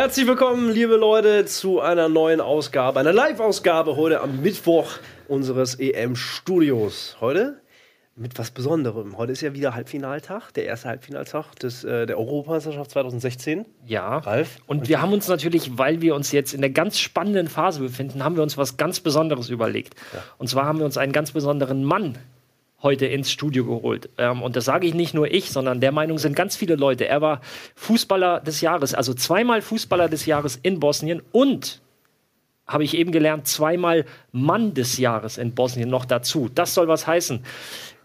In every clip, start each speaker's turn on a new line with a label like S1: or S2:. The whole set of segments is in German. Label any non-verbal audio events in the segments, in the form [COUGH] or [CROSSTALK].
S1: Herzlich willkommen, liebe Leute, zu einer neuen Ausgabe, einer Live-Ausgabe heute am Mittwoch unseres EM-Studios. Heute mit was Besonderem. Heute ist ja wieder Halbfinaltag, der erste Halbfinaltag des, äh, der Europameisterschaft 2016.
S2: Ja. Ralf. Und, und wir haben uns natürlich, weil wir uns jetzt in der ganz spannenden Phase befinden, haben wir uns was ganz Besonderes überlegt. Ja. Und zwar haben wir uns einen ganz besonderen Mann heute ins Studio geholt. Ähm, und das sage ich nicht nur ich, sondern der Meinung sind ganz viele Leute. Er war Fußballer des Jahres, also zweimal Fußballer des Jahres in Bosnien und habe ich eben gelernt, zweimal Mann des Jahres in Bosnien noch dazu. Das soll was heißen.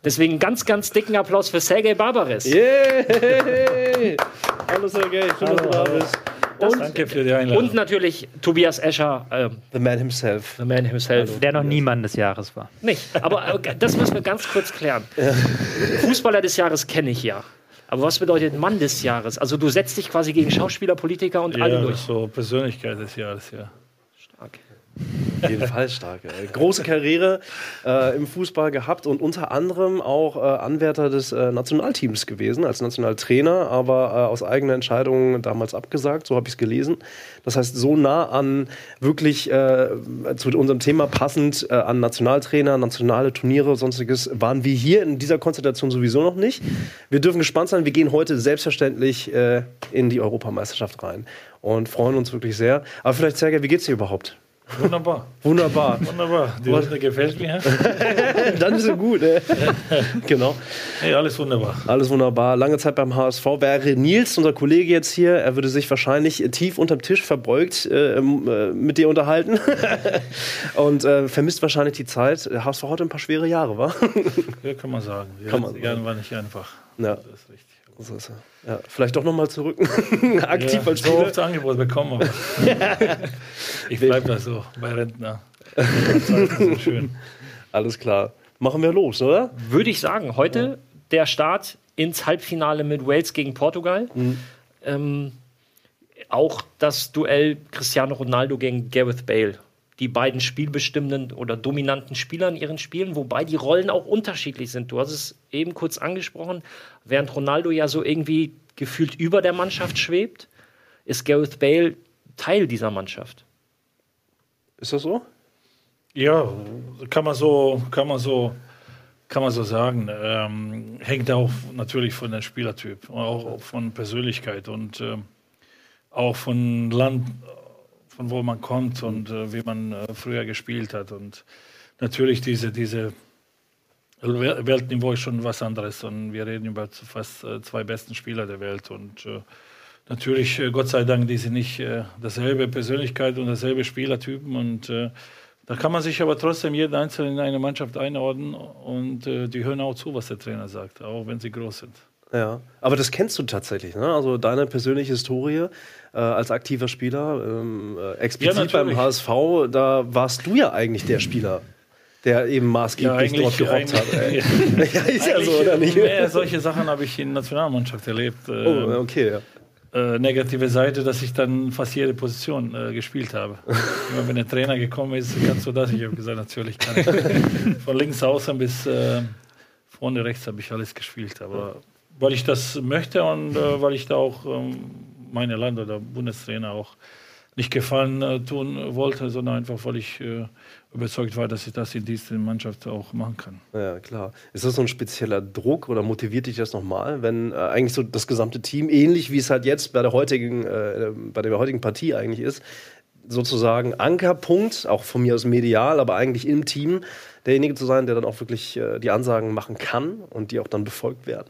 S2: Deswegen ganz, ganz dicken Applaus für Sergei Barbares.
S1: Yeah. [LAUGHS] Hallo Sergei, schön, dass du da bist.
S2: Und, Danke für die Einladung. Und natürlich Tobias Escher.
S1: Ähm, the Man himself.
S2: The Man himself.
S3: Hallo. Der noch nie Mann des Jahres war.
S2: Nicht. Aber äh, das müssen wir ganz kurz klären. Ja. Fußballer des Jahres kenne ich ja. Aber was bedeutet Mann des Jahres? Also du setzt dich quasi gegen Schauspieler, Politiker und
S4: ja,
S2: alle durch.
S4: so Persönlichkeit des Jahres, ja.
S1: Jedenfalls stark. Ey. Große Karriere äh, im Fußball gehabt und unter anderem auch äh, Anwärter des äh, Nationalteams gewesen, als Nationaltrainer, aber äh, aus eigener Entscheidung damals abgesagt, so habe ich es gelesen. Das heißt, so nah an wirklich äh, zu unserem Thema passend äh, an Nationaltrainer, nationale Turniere, sonstiges, waren wir hier in dieser Konstellation sowieso noch nicht. Wir dürfen gespannt sein. Wir gehen heute selbstverständlich in die Europameisterschaft rein und freuen uns wirklich sehr. Aber vielleicht, Sergej, wie geht's dir überhaupt?
S4: Wunderbar.
S1: Wunderbar.
S4: Wunderbar. Die Runde gefällt mir. [LAUGHS]
S1: Dann ist sie gut. Ne? genau.
S4: Hey, alles wunderbar.
S1: Alles wunderbar. Lange Zeit beim HSV wäre Nils, unser Kollege jetzt hier. Er würde sich wahrscheinlich tief unterm Tisch verbeugt äh, äh mit dir unterhalten. [LAUGHS] Und äh, vermisst wahrscheinlich die Zeit. Der HSV heute ein paar schwere Jahre, war?
S4: ja, kann man sagen. Die
S1: kann man sagen.
S4: War nicht einfach.
S1: Ja. Das ist richtig. So ist er. Ja, vielleicht doch nochmal zurück. [LAUGHS] Aktiv ja,
S4: als Spieler. So oft Angebot bekommen. [LAUGHS] ich bleibe da so bei Rentner. [LAUGHS]
S1: schön. Alles klar. Machen wir los, oder?
S2: Würde ich sagen. Heute ja. der Start ins Halbfinale mit Wales gegen Portugal. Mhm. Ähm, auch das Duell Cristiano Ronaldo gegen Gareth Bale die beiden spielbestimmenden oder dominanten Spieler in ihren Spielen, wobei die Rollen auch unterschiedlich sind. Du hast es eben kurz angesprochen, während Ronaldo ja so irgendwie gefühlt über der Mannschaft schwebt, ist Gareth Bale Teil dieser Mannschaft.
S1: Ist das so?
S4: Ja, kann man so, kann man so, kann man so sagen. Ähm, hängt auch natürlich von dem Spielertyp, auch von Persönlichkeit und ähm, auch von Land, von wo man kommt und äh, wie man äh, früher gespielt hat. Und natürlich diese, diese Weltniveau ist schon was anderes. Und wir reden über fast äh, zwei besten Spieler der Welt. Und äh, natürlich, äh, Gott sei Dank, die sind nicht äh, dasselbe Persönlichkeit und dasselbe Spielertypen. Und da kann man sich aber trotzdem jeden Einzelnen in eine Mannschaft einordnen. Und die hören auch zu, was der Trainer sagt, auch wenn sie groß sind.
S1: Ja, aber das kennst du tatsächlich, ne? Also deine persönliche Historie äh, als aktiver Spieler, ähm, äh, explizit ja, beim HSV, da warst du ja eigentlich der Spieler, der eben maßgeblich ja, dort gerockt hat. [LAUGHS]
S4: ja, ist ja so, oder nicht? Mehr solche Sachen habe ich in der Nationalmannschaft erlebt.
S1: Oh, okay, ja.
S4: Äh, negative Seite, dass ich dann fast jede Position äh, gespielt habe. [LAUGHS] Immer wenn der Trainer gekommen ist, kannst du das? Ich habe gesagt, natürlich kann ich. [LAUGHS] Von links außen bis äh, vorne rechts habe ich alles gespielt, aber weil ich das möchte und äh, weil ich da auch ähm, meine Land- oder Bundestrainer auch nicht gefallen äh, tun wollte, sondern einfach, weil ich äh, überzeugt war, dass ich das in dieser Mannschaft auch machen kann.
S1: Ja, klar. Ist das so ein spezieller Druck oder motiviert dich das nochmal, wenn äh, eigentlich so das gesamte Team, ähnlich wie es halt jetzt bei der heutigen, äh, bei der heutigen Partie eigentlich ist, sozusagen Ankerpunkt, auch von mir aus medial, aber eigentlich im Team, derjenige zu sein, der dann auch wirklich äh, die Ansagen machen kann und die auch dann befolgt werden?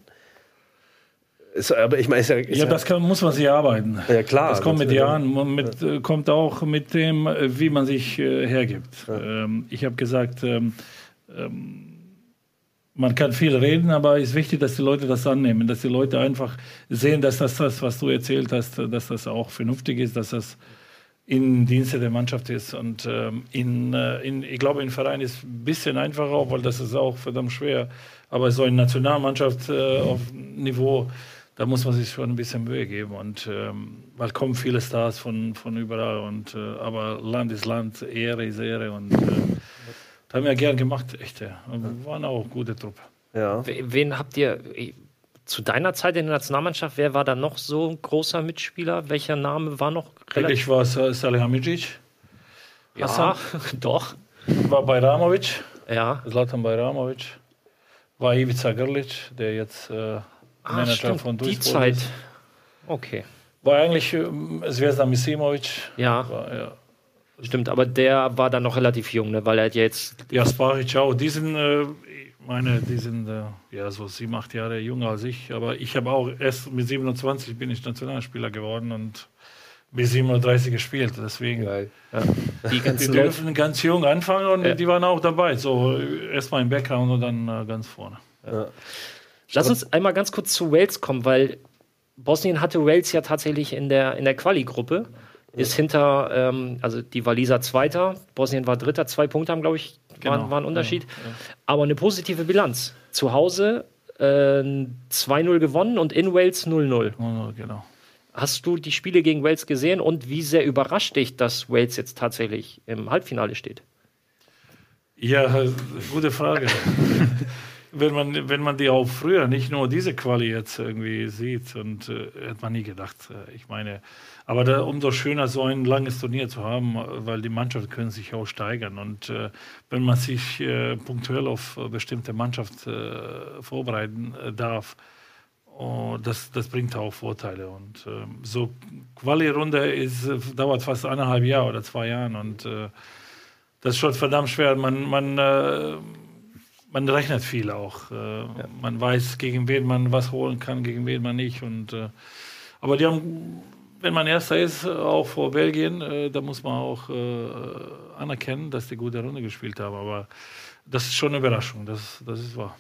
S4: Ist, aber ich meine, ja, ja, das kann, muss man sich arbeiten.
S1: Ja, klar.
S4: Das kommt mit Jahren, mit, ja. kommt auch mit dem, wie man sich äh, hergibt. Ja. Ähm, ich habe gesagt, ähm, ähm, man kann viel reden, aber es ist wichtig, dass die Leute das annehmen, dass die Leute einfach sehen, dass das, das was du erzählt hast, dass das auch vernünftig ist, dass das in Dienste der Mannschaft ist. Und ähm, in, äh, in, ich glaube, im Verein ist es ein bisschen einfacher, weil das ist auch verdammt schwer. Aber so in Nationalmannschaft äh, auf Niveau da muss man sich schon ein bisschen Mühe geben. Und ähm, weil kommen viele Stars von, von überall. Und, äh, aber Land ist Land, Ehre ist Ehre. Und äh, das haben wir gern gemacht, echt. Ja. Und wir waren auch gute Truppe.
S2: Ja. Wen habt ihr, zu deiner Zeit in der Nationalmannschaft, wer war da noch so ein großer Mitspieler? Welcher Name war noch
S4: Eigentlich war es äh, Salihamidzic.
S2: Ja, [LAUGHS] doch.
S4: War Bajramovic.
S2: Ja.
S4: Zlatan Bajramovic. War Ivica Grlic, der jetzt äh,
S2: Ah,
S4: Manager
S2: stimmt,
S4: von
S2: die
S4: Duisburg
S2: Zeit.
S4: ist.
S2: Okay.
S4: War eigentlich ähm, Zvezda Misimovic.
S2: Ja,
S4: War, ja.
S2: stimmt. Aber der war dann noch relativ jung, ne? weil er hat jetzt.
S4: Jasparic auch. Die sind, äh, meine, die sind äh, ja so sieben, acht Jahre jünger als ich. Aber ich habe auch erst mit 27 bin ich Nationalspieler geworden und bis 37 gespielt. Deswegen.
S1: Geil. [LAUGHS]
S2: Die
S4: Die dürfen ganz jung anfangen und
S2: Ja.
S4: die waren auch dabei. So äh, erstmal im Background und dann äh, ganz vorne.
S2: Lass uns einmal ganz kurz zu Wales kommen, weil Bosnien hatte Wales ja tatsächlich in der, in der Quali-Gruppe. Ist hinter, ähm, also die Waliser Zweiter, Bosnien war Dritter, zwei Punkte haben, glaube ich, waren,
S4: Genau,
S2: war ein Unterschied. Aber eine positive Bilanz. Zu Hause äh, 2-0 gewonnen und in Wales 0-0.
S4: Oh, genau.
S2: Hast du die Spiele gegen Wales gesehen und wie sehr überrascht dich, dass Wales jetzt tatsächlich im Halbfinale steht?
S4: Ja, gute Frage. [LAUGHS] wenn, man, wenn man die auch früher, nicht nur diese Quali jetzt irgendwie sieht, und äh, hätte man nie gedacht. Äh, ich meine, aber da, umso schöner, so ein langes Turnier zu haben, weil die Mannschaften können sich auch steigern. Und äh, wenn man sich äh, punktuell auf äh, bestimmte Mannschaft äh, vorbereiten darf, oh, das, das bringt auch Vorteile. Und ähm, so Quali-Runde ist, dauert fast eineinhalb Jahre oder zwei Jahre. Und das ist schon verdammt schwer. Man, man, man rechnet viel auch. Äh, Man weiß, gegen wen man was holen kann, gegen wen man nicht. Und, äh, aber die haben, wenn man Erster ist, auch vor Belgien, äh, da muss man auch äh, anerkennen, dass die gute Runde gespielt haben. Aber das ist schon eine Überraschung, das, das ist wahr.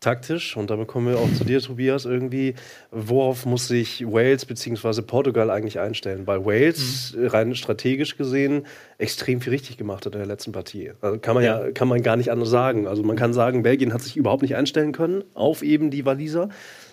S1: Taktisch, und damit kommen wir auch zu dir, Tobias, irgendwie, worauf muss sich Wales bzw. Portugal eigentlich einstellen? Weil Wales äh, rein strategisch gesehen extrem viel richtig gemacht hat in der letzten Partie. Also kann man ja, kann man gar nicht anders sagen. Also man kann sagen, Belgien hat sich überhaupt nicht einstellen können auf eben die Waliser,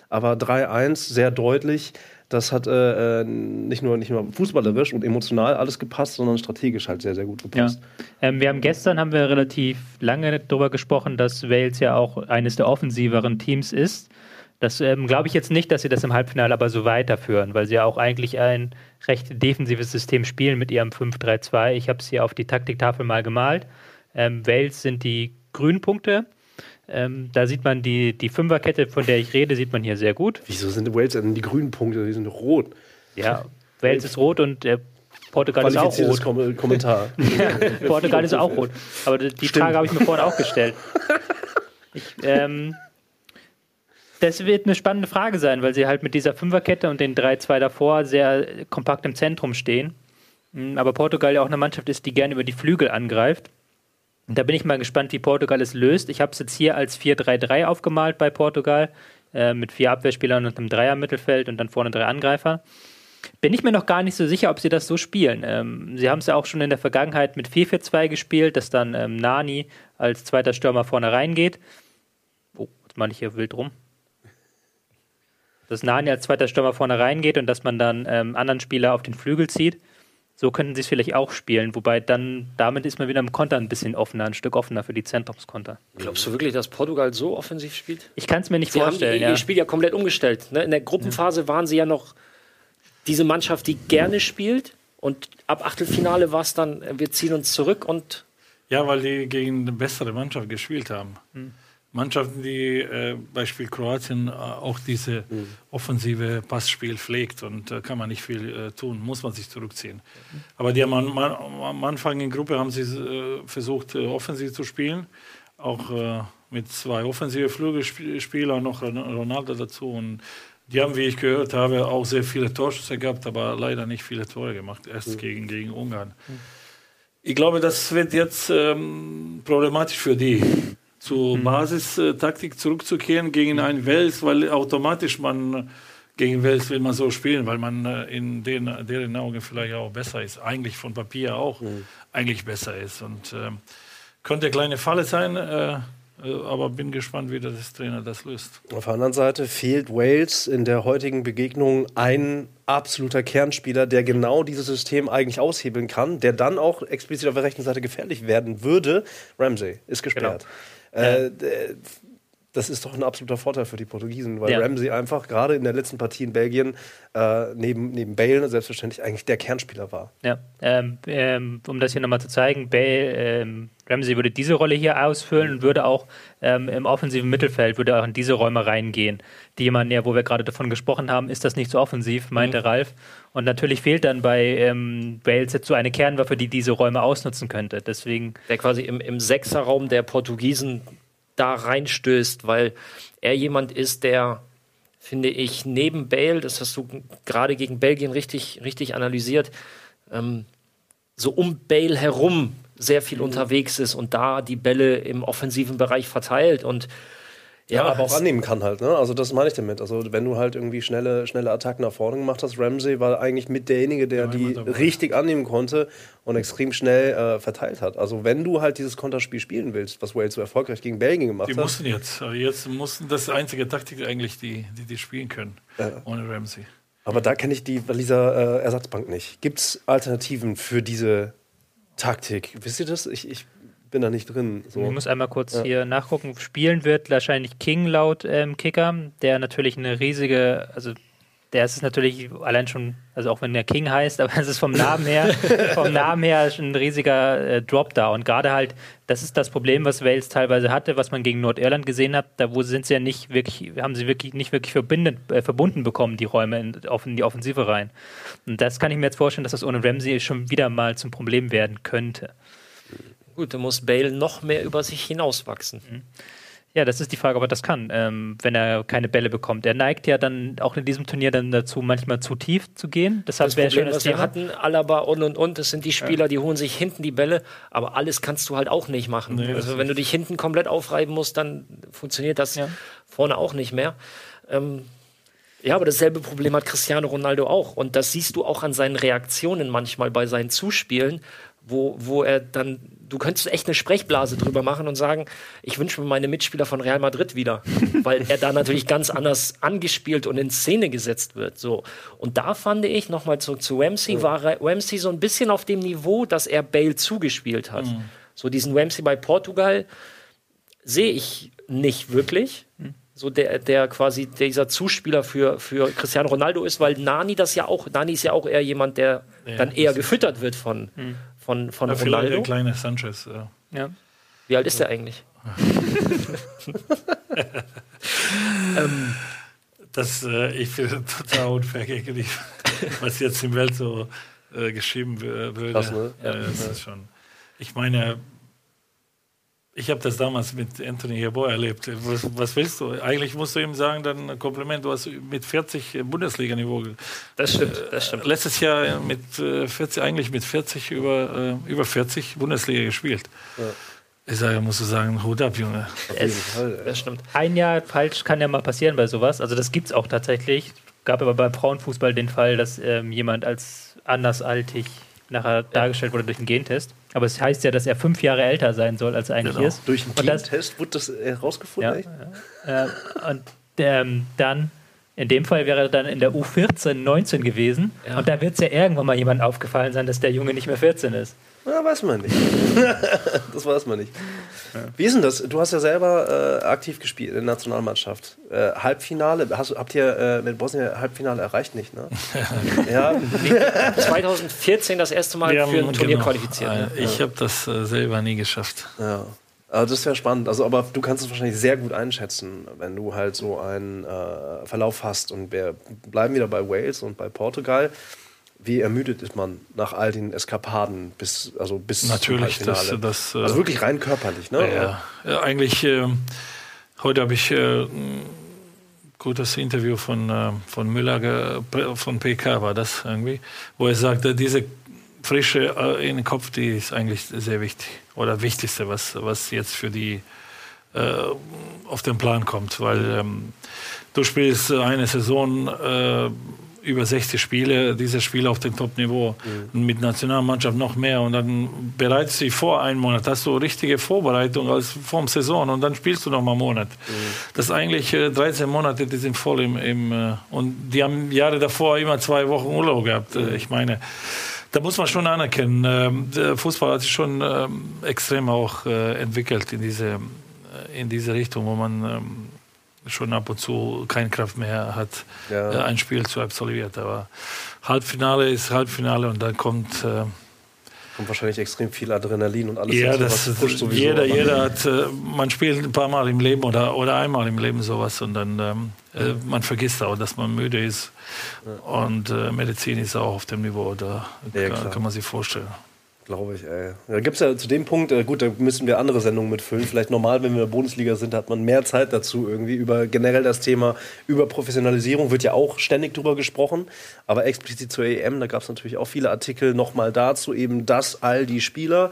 S1: aber 3-1 sehr deutlich. Das hat äh, äh, nicht, nur, nicht nur fußballerisch und emotional alles gepasst, sondern strategisch halt sehr, sehr gut
S3: Ja.
S1: gepasst.
S3: Ähm, wir haben gestern haben wir relativ lange darüber gesprochen, dass Wales ja auch eines der offensiveren Teams ist. Das ähm, glaube ich jetzt nicht, dass sie das im Halbfinale aber so weiterführen, weil sie ja auch eigentlich ein recht defensives System spielen mit ihrem 5-3-2. Ich habe es hier auf die Taktiktafel mal gemalt. Ähm, Wales sind die grünen Punkte. Ähm, da sieht man die, die Fünferkette, von der ich rede, sieht man hier sehr gut.
S1: Wieso sind Wales denn die grünen Punkte? Die sind rot.
S3: Ja, Wales ist rot und äh, Portugal ist auch rot.
S1: Kom Kommentar. [LAUGHS]
S3: Portugal ist auch rot. Aber die die
S1: Stimmt.
S3: Frage habe ich mir vorhin auch gestellt. [LAUGHS] Ich, ähm, das wird eine spannende Frage sein, weil sie halt mit dieser Fünferkette und den 3-2 davor sehr kompakt im Zentrum stehen. Mm, Aber Portugal ja auch eine Mannschaft ist, die gerne über die Flügel angreift. Da bin ich mal gespannt, wie Portugal es löst. Ich habe es jetzt hier als 4-3-3 aufgemalt bei Portugal, äh, mit vier Abwehrspielern und einem Dreier-Mittelfeld und dann vorne drei Angreifer. Bin ich mir noch gar nicht so sicher, ob sie das so spielen. Ähm, sie haben es ja auch schon in der Vergangenheit mit 4-4-2 gespielt, dass dann ähm, Nani als zweiter Stürmer vorne reingeht. Oh, jetzt meine ich hier wild rum. Dass Nani als zweiter Stürmer vorne reingeht und dass man dann ähm, anderen Spieler auf den Flügel zieht. So könnten sie es vielleicht auch spielen, wobei dann damit ist man wieder im Konter ein bisschen offener, ein Stück offener für die Zentrumskonter.
S2: Glaubst du wirklich, dass Portugal so offensiv spielt?
S3: Ich kann es mir nicht
S2: Sie haben
S3: vorstellen.
S2: ihr,
S3: ja.
S2: ihr Spiel ja komplett umgestellt. Ne? In der Gruppenphase waren sie ja noch diese Mannschaft, die gerne spielt. Und ab Achtelfinale war es dann, äh, wir ziehen uns zurück und
S4: Ja, weil die gegen eine bessere Mannschaft gespielt haben. Mannschaften, die äh, Beispiel Kroatien äh, auch diese offensive Passspiel pflegt und äh, kann man nicht viel äh, tun, muss man sich zurückziehen. Aber die haben am, am Anfang in Gruppe haben sie äh, versucht, offensiv zu spielen, auch mit zwei offensive Flügelspieler und noch Ron- Ronaldo dazu. Und die haben, wie ich gehört habe, auch sehr viele Torschüsse gehabt, aber leider nicht viele Tore gemacht, erst gegen, gegen Ungarn. Ich glaube, das wird jetzt ähm, problematisch für die, zur Basistaktik zurückzukehren gegen einen Wels, weil automatisch man äh, gegen Wels will man so spielen, weil man äh, in den, deren Augen vielleicht auch besser ist, eigentlich von Papier auch eigentlich besser ist. Und ähm, könnte eine kleine Falle sein, äh, äh, aber bin gespannt, wie das Trainer das löst.
S1: Auf der anderen Seite fehlt Wales in der heutigen Begegnung ein absoluter Kernspieler, der genau dieses System eigentlich aushebeln kann, der dann auch explizit auf der rechten Seite gefährlich werden würde. Ramsey ist gesperrt. Äh, Uh, das ist doch ein absoluter Vorteil für die Portugiesen, weil
S3: Ja.
S1: Ramsey einfach gerade in der letzten Partie in Belgien äh, neben, neben Bale selbstverständlich eigentlich der Kernspieler war.
S3: Ja, ähm, ähm, um das hier nochmal zu zeigen, Bale, ähm, Ramsey würde diese Rolle hier ausfüllen und würde auch ähm, im offensiven Mittelfeld, würde auch in diese Räume reingehen. Die man ja, wo wir gerade davon gesprochen haben, ist das nicht so offensiv, meinte Ralf. Und natürlich fehlt dann bei ähm, Bale jetzt so eine Kernwaffe, die diese Räume ausnutzen könnte. Deswegen,
S2: der quasi im, im Sechserraum der Portugiesen da reinstößt, weil er jemand ist, der, finde ich, neben Bale, das hast du gerade gegen Belgien richtig, richtig analysiert, ähm, so um Bale herum sehr viel unterwegs ist und da die Bälle im offensiven Bereich verteilt. Und
S1: Ja,
S2: ja,
S1: aber auch annehmen kann halt, ne? Also das meine ich damit. Also wenn du halt irgendwie schnelle, schnelle Attacken nach vorne gemacht hast, Ramsey war eigentlich mit derjenige, der
S4: Ja,
S1: die richtig annehmen konnte und extrem schnell äh, verteilt hat. Also wenn du halt dieses Konterspiel spielen willst, was Wales so erfolgreich gegen Belgien gemacht
S4: Die
S1: hat,
S4: mussten jetzt. Aber jetzt mussten das ist die einzige Taktik eigentlich, die die, die spielen können. Ohne Ramsey.
S1: aber da kenne ich die Waliser äh, Ersatzbank nicht. Gibt es Alternativen für diese Taktik? Wisst ihr das? Ich, ich bin da nicht drin.
S3: ich
S1: So.
S3: muss einmal kurz hier nachgucken. Spielen wird wahrscheinlich King laut ähm, Kicker, der natürlich eine riesige, also der ist es natürlich allein schon, also auch wenn der King heißt, [LAUGHS] aber es ist vom Namen her, vom Namen her ein riesiger äh, Drop da. Und gerade halt, das ist das Problem, was Wales teilweise hatte, was man gegen Nordirland gesehen hat. Da wo sind sie ja nicht wirklich, haben sie wirklich nicht wirklich äh, verbunden bekommen, die Räume in, auf, in die Offensive rein. Und das kann ich mir jetzt vorstellen, dass das ohne Ramsey schon wieder mal zum Problem werden könnte.
S2: Gut, da muss Bale noch mehr über sich hinauswachsen.
S3: Ja, das ist die Frage, ob er das kann, ähm, wenn er keine Bälle bekommt. Er neigt ja dann auch in diesem Turnier dann dazu, manchmal zu tief zu gehen. Deshalb
S2: Das
S3: wäre
S2: Problem,
S3: schon das
S2: was wir hatten, Alaba und und und, das sind die Spieler, die holen sich hinten die Bälle, aber alles kannst du halt auch nicht machen.
S4: Nee,
S2: also wenn du dich hinten komplett aufreiben musst, dann funktioniert das
S3: Ja.
S2: vorne auch nicht mehr. Ähm, ja, aber dasselbe Problem hat Cristiano Ronaldo auch. Und das siehst du auch an seinen Reaktionen manchmal bei seinen Zuspielen, wo, wo er dann, du könntest echt eine Sprechblase drüber machen und sagen, ich wünsche mir meine Mitspieler von Real Madrid wieder, [LAUGHS] weil er da natürlich ganz anders angespielt und in Szene gesetzt wird. So. Und da fand ich, nochmal zurück zu Ramsey, war Ra- Ramsey so ein bisschen auf dem Niveau, dass er Bale zugespielt hat. So diesen Ramsey bei Portugal sehe ich nicht wirklich. So der, der quasi dieser Zuspieler für, für Cristiano Ronaldo ist, weil Nani das ja auch, Nani ist ja auch eher jemand, der
S4: Ja,
S2: dann eher gefüttert wird von, von, von
S4: Ja, vielleicht der kleine Sanchez. Ja.
S3: Ja.
S2: Wie alt ist der eigentlich? [LAUGHS]
S4: Das, äh, ich finde total die, [LAUGHS] was jetzt im Welt so äh, geschrieben würde.
S1: Krass, ne?
S4: Ja, das ist schon. Ich meine, ich habe das damals mit Anthony Jeboa erlebt. Was, was willst du? Eigentlich musst du ihm sagen, dann ein Kompliment, du hast mit 40 Bundesliga-Niveau.
S2: Das stimmt, das stimmt.
S4: Letztes Jahr mit äh, 40, eigentlich mit 40 über, äh, über 40 Bundesliga gespielt. Ich sage, musst du sagen, Hut ab, Junge.
S1: Ey.
S2: Das stimmt.
S3: Ein Jahr falsch kann ja mal passieren bei sowas. Also das gibt es auch tatsächlich. Gab aber beim Frauenfußball den Fall, dass ähm, jemand als andersaltig nachher dargestellt wurde durch einen Gentest. Aber es heißt ja, dass er fünf Jahre älter sein soll, als er eigentlich
S4: Genau.
S3: ist.
S1: Durch einen
S3: Und das-
S1: Teamtest wurde das herausgefunden,
S3: Ja.
S1: echt?
S3: Äh, und ähm, dann, in dem Fall wäre er dann in der U14 19 gewesen.
S2: Ja.
S3: Und da wird es ja irgendwann mal jemand aufgefallen sein, dass der Junge nicht mehr 14 ist.
S1: Ja, weiß man nicht. [LAUGHS] das weiß man nicht. Wie ist denn das? Du hast ja selber äh, aktiv gespielt in der Nationalmannschaft. Äh, Halbfinale, hast, du- habt ihr äh, mit Bosnien Halbfinale erreicht, nicht, ne? [LAUGHS] ja,
S2: 2014 das erste Mal
S4: Wir
S2: für ein
S4: haben-
S2: Turnier
S4: genau,
S2: qualifiziert. ne?
S4: Ich habe das äh, selber nie geschafft.
S1: ja. Also das wäre spannend. Also, aber du kannst es wahrscheinlich sehr gut einschätzen, wenn du halt so einen äh, Verlauf hast. Und wir bleiben wieder bei Wales und bei Portugal. Wie ermüdet ist man nach all den Eskapaden bis, also bis zum
S4: Natürlich, das,
S1: Halbfinale?
S4: das äh,
S1: also wirklich rein körperlich, ne?
S4: ja, ja, eigentlich, äh, heute habe ich äh, gutes Interview von, äh, von Müller, von PK war das irgendwie, wo er sagte, diese Frische äh, in den Kopf, die ist eigentlich sehr wichtig oder wichtigste, was, was jetzt für die auf den Plan kommt, weil ähm, du spielst eine Saison über 60 Spiele, diese Spiele auf dem Top-Niveau und mit Nationalmannschaft noch mehr und dann bereitest du dich vor einen Monat, hast du richtige Vorbereitung als vorm Saison und dann spielst du noch mal einen Monat. Das ist eigentlich äh, 13 Monate, die sind voll im, im äh, und die haben Jahre davor immer zwei Wochen Urlaub gehabt. Äh, ich meine, da muss man schon anerkennen, ähm, der Fußball hat sich schon ähm, extrem auch äh, entwickelt in diese in diese Richtung, wo man ähm, schon ab und zu keine Kraft mehr hat,
S1: Ja.
S4: äh, ein Spiel zu absolvieren. Aber Halbfinale ist Halbfinale und dann kommt äh,
S1: Kommt wahrscheinlich extrem viel Adrenalin und alles.
S4: ja, das
S1: was pusht sowieso.
S4: jeder,
S1: aber-
S4: jeder hat, äh, man spielt ein paar Mal im Leben oder, oder einmal im Leben sowas und dann ähm, äh, man vergisst auch, dass man müde ist und äh, Medizin ist auch auf dem Niveau, da
S1: Ja,
S4: kann, kann man sich vorstellen.
S1: Glaube ich, ey. Da gibt es ja zu dem Punkt, äh, gut, da müssen wir andere Sendungen mitfüllen. Vielleicht normal, wenn wir in der Bundesliga sind, hat man mehr Zeit dazu irgendwie. Über generell das Thema über Professionalisierung wird ja auch ständig drüber gesprochen. Aber explizit zur EM, da gab es natürlich auch viele Artikel nochmal dazu, eben, dass all die Spieler,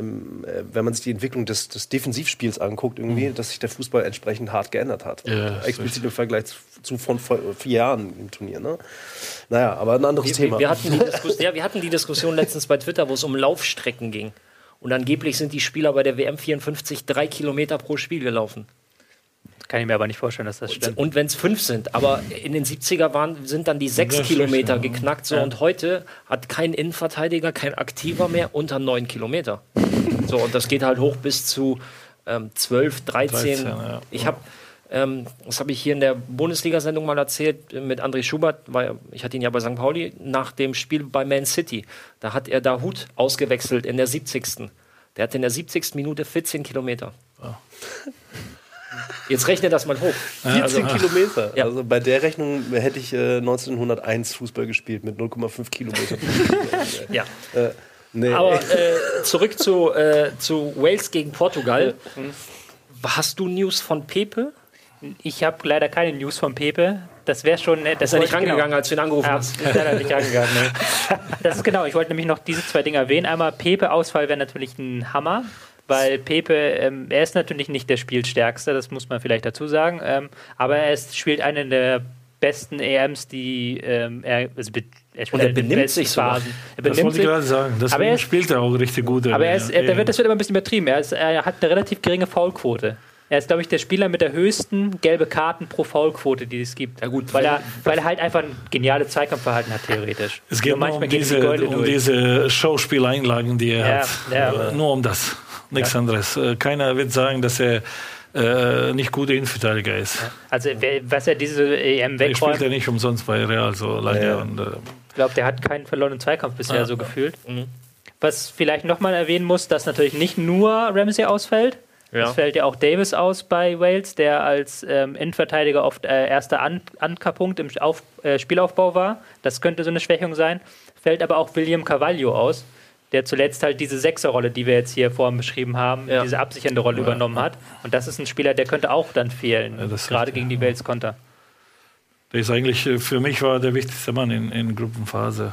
S1: im, äh, wenn man sich die Entwicklung des, des Defensivspiels anguckt, irgendwie, dass sich der Fußball entsprechend hart geändert hat.
S4: Mhm. Ja,
S1: explizit im Vergleich zu, von vor vier Jahren im Turnier. Ne? Naja, aber ein anderes
S2: Wir,
S1: Thema.
S2: wir, hatten die [LAUGHS] ja, wir hatten die Diskussion letztens bei Twitter, wo es um Laufstrecken ging. Und angeblich sind die Spieler bei der WM 54 drei Kilometer pro Spiel gelaufen.
S3: Kann ich mir aber nicht vorstellen, dass das stimmt.
S2: Und wenn es fünf sind, aber in den 70er waren, sind dann die sechs Kilometer
S4: ja.
S2: geknackt. So, Und heute hat kein Innenverteidiger, kein Aktiver mehr unter neun Kilometer. So, und das geht halt hoch bis zu ähm, 12, 13.
S4: 13, ja.
S2: Ich habe, ähm, das habe ich hier in der Bundesliga-Sendung mal erzählt äh, mit André Schubert, weil ich hatte ihn ja bei St. Pauli nach dem Spiel bei Man City. Da hat er Dahut ausgewechselt in der 70. Der hatte in der 70. Minute 14 Kilometer. Jetzt rechne das mal hoch.
S1: 14 Kilometer.
S2: Ja.
S1: Also bei der Rechnung hätte ich äh, 1901 Fußball gespielt mit 0,5 Kilometer. [LAUGHS]
S2: Ja.
S1: äh, nee.
S2: Aber äh, zurück zu, äh, zu Wales gegen Portugal. Hast du News von Pepe?
S3: Ich habe leider keine News von Pepe. Das wäre schon. äh, Das
S2: Ist er nicht
S3: wollte- genau.
S2: rangegangen, als du ihn angerufen
S3: Ja,
S2: hast?
S3: ist leider nicht rangegangen. Nee. [LAUGHS] Das ist genau. Ich wollte nämlich noch diese zwei Dinge erwähnen. Einmal Pepe-Ausfall wäre natürlich ein Hammer, weil Pepe, ähm, er ist natürlich nicht der Spielstärkste, das muss man vielleicht dazu sagen. Ähm, aber er ist, spielt eine der besten EMs, die ähm, er, also er spielt
S2: Und er benimmt
S3: besten
S2: sich sogar.
S3: Phasen. Er
S4: Das
S3: benimmt
S4: wollte ich gerade sagen.
S3: Aber
S4: Deswegen
S3: er ist-
S4: spielt er auch richtig gut.
S3: Aber er ist, er, da
S4: Ja.
S3: wird, das wird immer ein bisschen übertrieben. Er, ist, er hat eine relativ geringe Foulquote. Er ist, glaube ich, der Spieler mit der höchsten gelbe Karten pro Foulquote, die es gibt.
S2: Ja, gut,
S3: weil er, weil er halt einfach ein geniales Zweikampfverhalten hat, theoretisch.
S4: Es geht
S3: Nur
S4: nur um diese,
S3: die
S4: um diese Schauspieleinlagen, die er
S3: Ja,
S4: hat.
S3: ja.
S4: Nur um das. Nichts anderes. Äh, Keiner wird sagen, dass er äh, nicht guter Innenverteidiger ist.
S3: Also, was er diese EM
S4: Er spielt
S3: wegräumt,
S4: ja nicht umsonst bei Real so lange.
S1: Ja.
S4: Und, äh,
S3: ich glaube, der hat keinen verlorenen Zweikampf bisher
S4: Ja.
S3: so gefühlt.
S2: Mhm.
S3: Was vielleicht nochmal erwähnen muss, dass natürlich nicht nur Ramsey ausfällt.
S2: Ja.
S3: Es fällt ja auch Davis aus bei Wales, der als ähm, Innenverteidiger oft äh, erster An Ankerpunkt im Auf äh, Spielaufbau war. Das könnte so eine Schwächung sein. Fällt aber auch William Carvalho aus, der zuletzt halt diese Sechserrolle, die wir jetzt hier vorhin beschrieben haben,
S2: Ja.
S3: diese absichernde Rolle übernommen hat. Und das ist ein Spieler, der könnte auch dann fehlen,
S4: Ja,
S3: gerade gegen die Wales-Konter.
S4: der ist eigentlich, äh, für mich war der wichtigste Mann in, in Gruppenphase.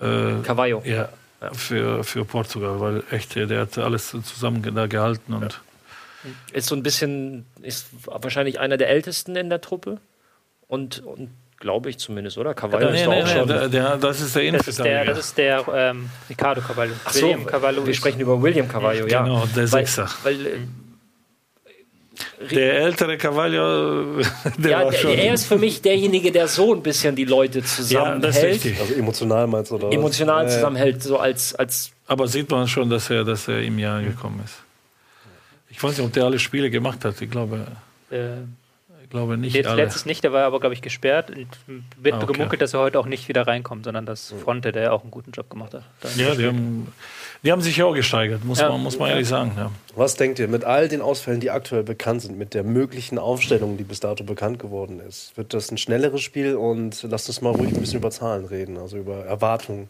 S4: Äh,
S2: Cavallo.
S4: ja, für, für Portugal, weil echt, der hat alles zusammen da gehalten und
S2: Ist so ein bisschen, ist wahrscheinlich einer der ältesten in der Truppe. Und, und glaube ich zumindest, oder? Cavallo
S4: Nee,
S2: ist
S4: nee,
S2: auch
S4: nee,
S2: schon.
S4: der, der, das ist der
S3: Das ist der,
S4: Innenverteidiger.
S3: das ist der ähm, Ricardo Carvalho.
S2: Ach so,
S3: William Carvalho
S2: wir sprechen über William Cavallo, ja.
S4: Genau, der
S2: weil,
S4: Sechser.
S2: weil, äh,
S4: Der ältere Cavallo, [LAUGHS] der
S2: ja,
S4: war schon.
S2: er ist für mich derjenige, der so ein bisschen die Leute
S4: ja, das ist
S2: zusammenhält,
S4: richtig.
S1: also emotional meinst du, oder?
S2: emotional zusammenhält, so als, als
S4: Aber sieht man schon, dass er, dass er im Jahr gekommen ist. Ich weiß nicht, ob der alle Spiele gemacht hat. Ich glaube,
S3: Äh,
S4: glaube nicht alle.
S3: letztes nicht, der war aber, glaube ich, gesperrt und wird
S4: Ah, okay.
S3: gemunkelt, dass er heute auch nicht wieder reinkommt, sondern dass Fronte, der auch einen guten Job gemacht hat.
S4: Ja, die haben, die haben sich ja auch gesteigert, muss,
S3: Ja.
S4: man, muss man ehrlich sagen. Ja.
S1: Was denkt ihr, mit all den Ausfällen, die aktuell bekannt sind, mit der möglichen Aufstellung, die bis dato bekannt geworden ist, wird das ein schnelleres Spiel und lasst uns mal ruhig ein bisschen über Zahlen reden, also über Erwartungen.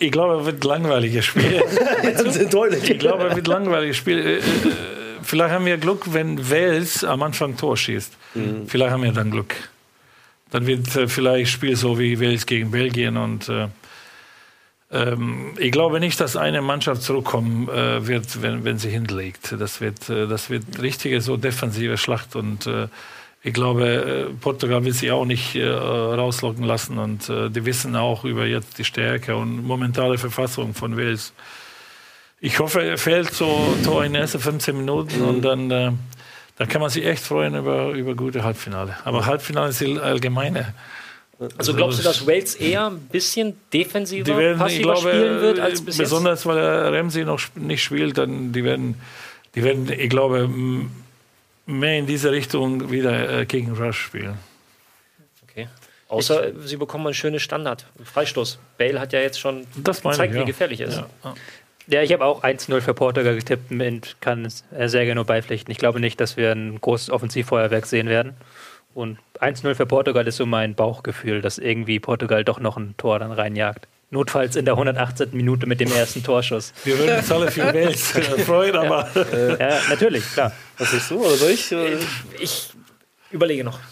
S4: Ich glaube, es wird ein langweiliges Spiel. [LAUGHS]
S1: Deutlich.
S4: ich glaube, es wird ein langweiliges Spiel. Vielleicht haben wir Glück, wenn Wales am Anfang Tor schießt. Vielleicht haben wir dann Glück. Dann wird äh, vielleicht Spiel so wie Wales gegen Belgien und äh, ähm, ich glaube nicht, dass eine Mannschaft zurückkommen äh, wird, wenn, wenn sie hinlegt. Das wird, äh, das wird richtige so defensive Schlacht und äh, ich glaube, äh, Portugal will sich auch nicht äh, rauslocken lassen und äh, die wissen auch über jetzt die Stärke und momentane Verfassung von Wales. Ich hoffe, er fällt so Tor in den ersten 15 Minuten und dann, äh, dann kann man sich echt freuen über, über gute Halbfinale. Aber Halbfinale ist die allgemeine.
S2: Also glaubst du, dass Wales eher ein bisschen defensiver,
S4: Die werden, ich
S2: passiver
S4: glaube,
S2: spielen wird als bis
S4: besonders weil er Ramsey noch nicht spielt, dann die werden die werden, ich glaube, mehr in diese Richtung wieder äh, gegen Rush spielen.
S2: Okay. Außer äh, sie bekommen einen schönen Standard. einen Freistoß. Bale hat ja jetzt schon
S4: Das
S2: gezeigt,
S4: ich, ja.
S2: wie gefährlich er ist.
S4: Ja.
S3: Ja, ich habe auch 1-0 für Portugal getippt und kann es äh, sehr gerne nur beipflichten. Ich glaube nicht, dass wir ein großes Offensivfeuerwerk sehen werden. Und 1-0 für Portugal ist so mein Bauchgefühl, dass irgendwie Portugal doch noch ein Tor dann reinjagt. Notfalls in der 118. Minute mit dem ersten Torschuss.
S4: Wir würden uns alle für Wales äh, freuen, aber
S3: Ja, natürlich, klar.
S1: Was siehst du? Oder soll ich? äh,
S2: Ich überlege noch. [LAUGHS]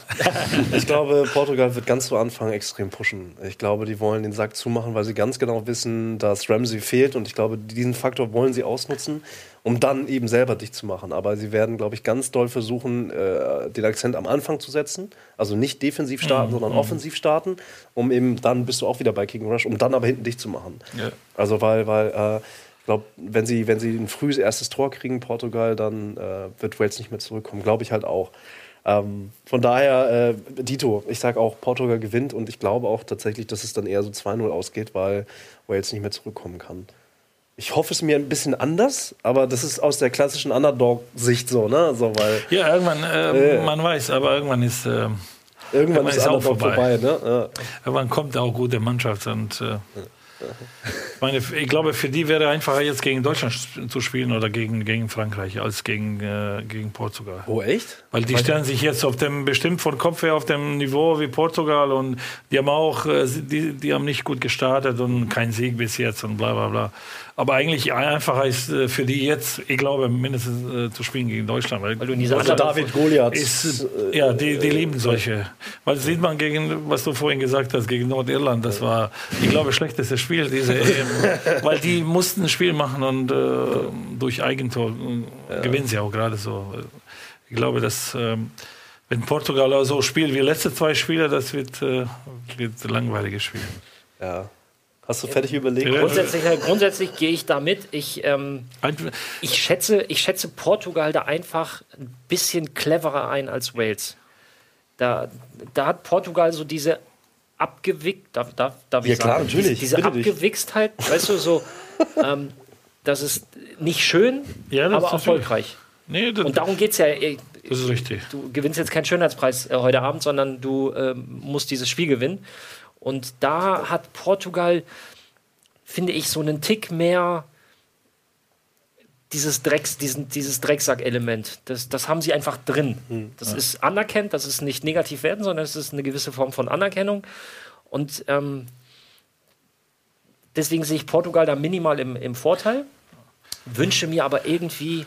S1: Ich glaube, Portugal wird ganz zu Anfang extrem pushen. Ich glaube, die wollen den Sack zumachen, weil sie ganz genau wissen, dass Ramsey fehlt. Und ich glaube, diesen Faktor wollen sie ausnutzen, um dann eben selber dicht zu machen. Aber sie werden, glaube ich, ganz doll versuchen, äh, den Akzent am Anfang zu setzen. Also nicht defensiv starten, sondern offensiv starten, um eben dann bist du auch wieder bei King Rush, um dann aber hinten dicht zu machen.
S4: Ja.
S1: Also weil, weil äh, ich glaube, wenn sie, wenn sie ein frühes erstes Tor kriegen, Portugal, dann äh, wird Wales nicht mehr zurückkommen. Glaube ich halt auch. Ähm, von daher, äh, Dito, ich sage auch, Portugal gewinnt und ich glaube auch tatsächlich, dass es dann eher so 2-0 ausgeht, weil Wales nicht mehr zurückkommen kann. Ich hoffe es mir ein bisschen anders, aber das ist aus der klassischen Underdog-Sicht so, ne? So, weil
S4: ja, irgendwann, äh,
S1: Ja.
S4: man weiß, aber irgendwann ist, äh,
S1: irgendwann
S4: Irgendwann
S1: ist
S4: ist auch
S1: vorbei,
S4: vorbei.
S1: ne? Ja.
S4: irgendwann kommt auch gute Mannschaft und äh, ich meine, ich glaube, für die wäre einfacher jetzt gegen Deutschland zu spielen oder gegen, gegen Frankreich als gegen, äh, gegen Portugal.
S1: Oh, echt?
S4: Weil die stellen sich jetzt auf dem, bestimmt von Kopf her auf dem Niveau wie Portugal und die haben auch, äh, die, die haben nicht gut gestartet und kein Sieg bis jetzt und bla bla bla. Aber eigentlich einfacher ist äh, für die jetzt, ich glaube, mindestens äh, zu spielen gegen Deutschland. Weil,
S2: Weil du in dieser
S1: Also David Goliath.
S4: ist, ja, die, die lieben solche. Weil sieht man gegen, was du vorhin gesagt hast, gegen Nordirland, das war, ich glaube, schlechteste Spiel diese [LAUGHS] EM. Weil die mussten ein Spiel machen und äh, durch Eigentor äh, gewinnen sie auch gerade so. Ich glaube, dass ähm, wenn Portugal so spielt wie letzte zwei Spiele, das wird, äh, wird ein langweiliges Spiel.
S1: Ja. Hast du fertig überlegt?
S2: Grundsätzlich, grundsätzlich gehe ich da mit. Ich, ähm, ich, schätze, ich schätze Portugal da einfach ein bisschen cleverer ein als Wales. Da, da hat Portugal so diese abgewickt, darf, darf, darf ich
S1: Ja, klar,
S2: sagen,
S1: natürlich.
S2: diese. Abgewichstheit, weißt du, so, ähm, das ist nicht schön,
S4: Ja, das
S2: aber erfolgreich.
S4: nee, das,
S2: Und darum geht es ja. äh,
S4: das ist richtig.
S2: Du gewinnst jetzt keinen Schönheitspreis äh, heute Abend, sondern du ähm, musst dieses Spiel gewinnen. Und da hat Portugal, finde ich, so einen Tick mehr dieses, Drecks, diesen, dieses Drecksack-Element. Das, das haben sie einfach drin. Das ist anerkennt, das ist nicht negativ werden, sondern es ist eine gewisse Form von Anerkennung. Und ähm, deswegen sehe ich Portugal da minimal im, im Vorteil. Wünsche mir aber irgendwie,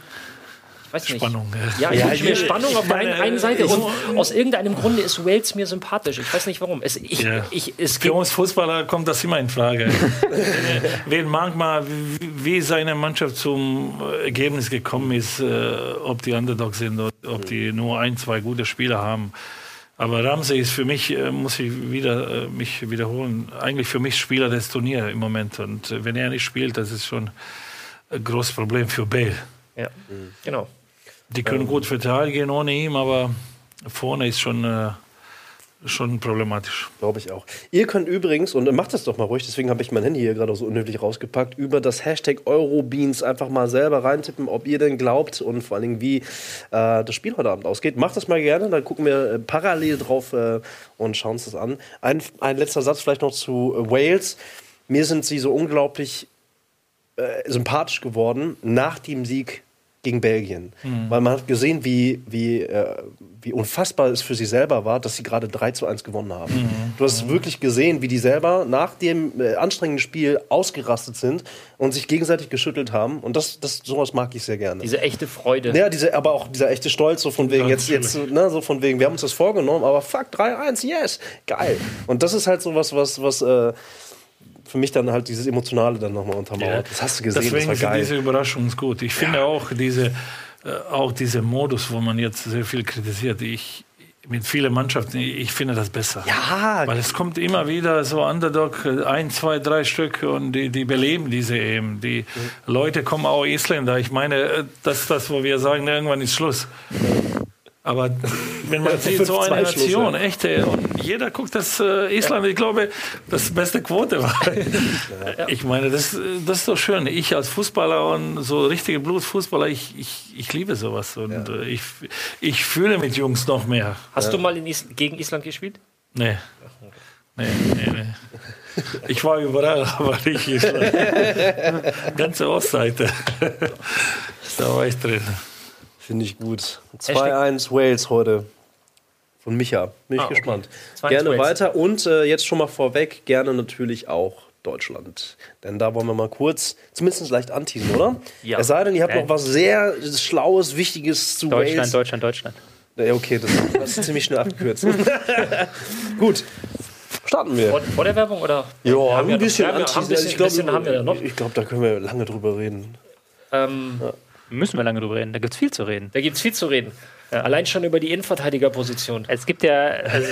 S2: weiß nicht.
S4: Spannung.
S2: Ja, ich
S1: Ja,
S2: mir
S1: ich-
S2: Spannung auf der einen, Seite
S4: ich-
S2: und aus irgendeinem Grunde ist Wales mir sympathisch. Ich weiß nicht warum. Es, ich,
S4: Ja.
S2: ich, es
S4: Für uns Fußballer kommt das immer in Frage. [LAUGHS] Wen mag mal, wie- wie seine Mannschaft zum Ergebnis gekommen ist, äh, ob die Underdogs sind oder ob die nur ein, zwei gute Spieler haben. Aber Ramsey ist für mich, äh, muss ich wieder, äh, mich wiederholen, eigentlich für mich Spieler des Turniers im Moment. Und äh, wenn er nicht spielt, das ist schon ein großes Problem für Bale.
S2: ja, genau.
S4: Die können gut verteidigen ohne ihn, aber vorne ist schon, äh, schon problematisch.
S1: Glaube ich auch. Ihr könnt übrigens, und macht das doch mal ruhig, deswegen habe ich mein Handy hier gerade so unnötig rausgepackt, über das Hashtag Eurobeans einfach mal selber reintippen, ob ihr denn glaubt und vor allen Dingen, wie äh, das Spiel heute Abend ausgeht. Macht das mal gerne, dann gucken wir äh, parallel drauf äh, und schauen uns das an. Ein, ein letzter Satz vielleicht noch zu äh, Wales. Mir sind sie so unglaublich äh, sympathisch geworden nach dem Sieg gegen Belgien. Weil man hat gesehen, wie, wie, äh, wie unfassbar es für sie selber war, dass sie gerade 3 zu 1 gewonnen haben. Du hast wirklich gesehen, wie die selber nach dem äh, anstrengenden Spiel ausgerastet sind und sich gegenseitig geschüttelt haben. Und das, das sowas mag ich sehr gerne.
S2: Diese echte Freude.
S1: Ja, diese, aber auch dieser echte Stolz, so von wegen,
S4: Ja,
S1: jetzt, jetzt, ne, so von wegen, wir haben uns das vorgenommen, aber fuck, 3-1, yes, geil. Und das ist halt so was, was, was äh, für mich dann halt dieses Emotionale dann nochmal untermauert. Das hast du gesehen,
S4: Deswegen
S1: das war
S4: sind diese
S1: geil.
S4: Überraschungen gut. Ich finde auch diese, äh, auch diese Modus, wo man jetzt sehr viel kritisiert, ich, mit vielen Mannschaften, ich finde das besser.
S1: Ja,
S4: Weil es kommt immer wieder so Underdog, äh, ein, zwei, drei Stück und die, die beleben diese eben. Die Leute kommen auch Isländer. Ich meine, äh, das ist das, wo wir sagen, irgendwann ist Schluss. Aber [LAUGHS] wenn man sieht, so eine
S1: 5-2 Schluss,
S4: Nation,
S1: ja.
S4: echt, ey, und jeder guckt das äh, Island, ich glaube, das beste Quote war. [LAUGHS] Ich meine, das, das ist doch schön. Ich als Fußballer und so richtige Blutfußballer, ich, ich, ich liebe sowas. Und äh, ich, ich fühle mit Jungs noch mehr.
S2: Hast du mal in Is gegen Island gespielt?
S4: Nee. Nee, nee, nee. Ich war überall, [LAUGHS] aber nicht Island. Ganze Ostseite. Da war ich drin.
S1: Finde ich gut. 2-1 Wales heute. Von Micha. Bin ich
S2: Ah, okay.
S1: gespannt.
S2: 2-1
S1: Gerne
S2: Wales.
S1: weiter und äh, jetzt schon mal vorweg, gerne natürlich auch Deutschland. Denn da wollen wir mal kurz, zumindest leicht anteasen, oder?
S2: Ja.
S1: Es sei denn, ihr habt
S3: Ja.
S1: noch was sehr Schlaues, Wichtiges zu
S3: Deutschland,
S1: Wales.
S3: Deutschland, Deutschland.
S1: Ja, okay, das, das ist ziemlich schnell abgekürzt. [LAUGHS] Gut. Starten wir.
S2: Vor, vor der Werbung oder?
S1: Ja,
S2: Wir haben
S1: ein
S2: ja noch-
S1: bisschen
S2: wir haben ja-
S1: anteasen.
S2: ein bisschen-
S1: ich glaube,
S2: haben wir da
S1: können wir lange drüber reden.
S2: Ähm,
S3: Müssen wir lange drüber reden. Da gibt es viel zu reden.
S2: Da gibt es viel zu reden. Allein schon über die Innenverteidigerposition.
S3: Es gibt ja. Also,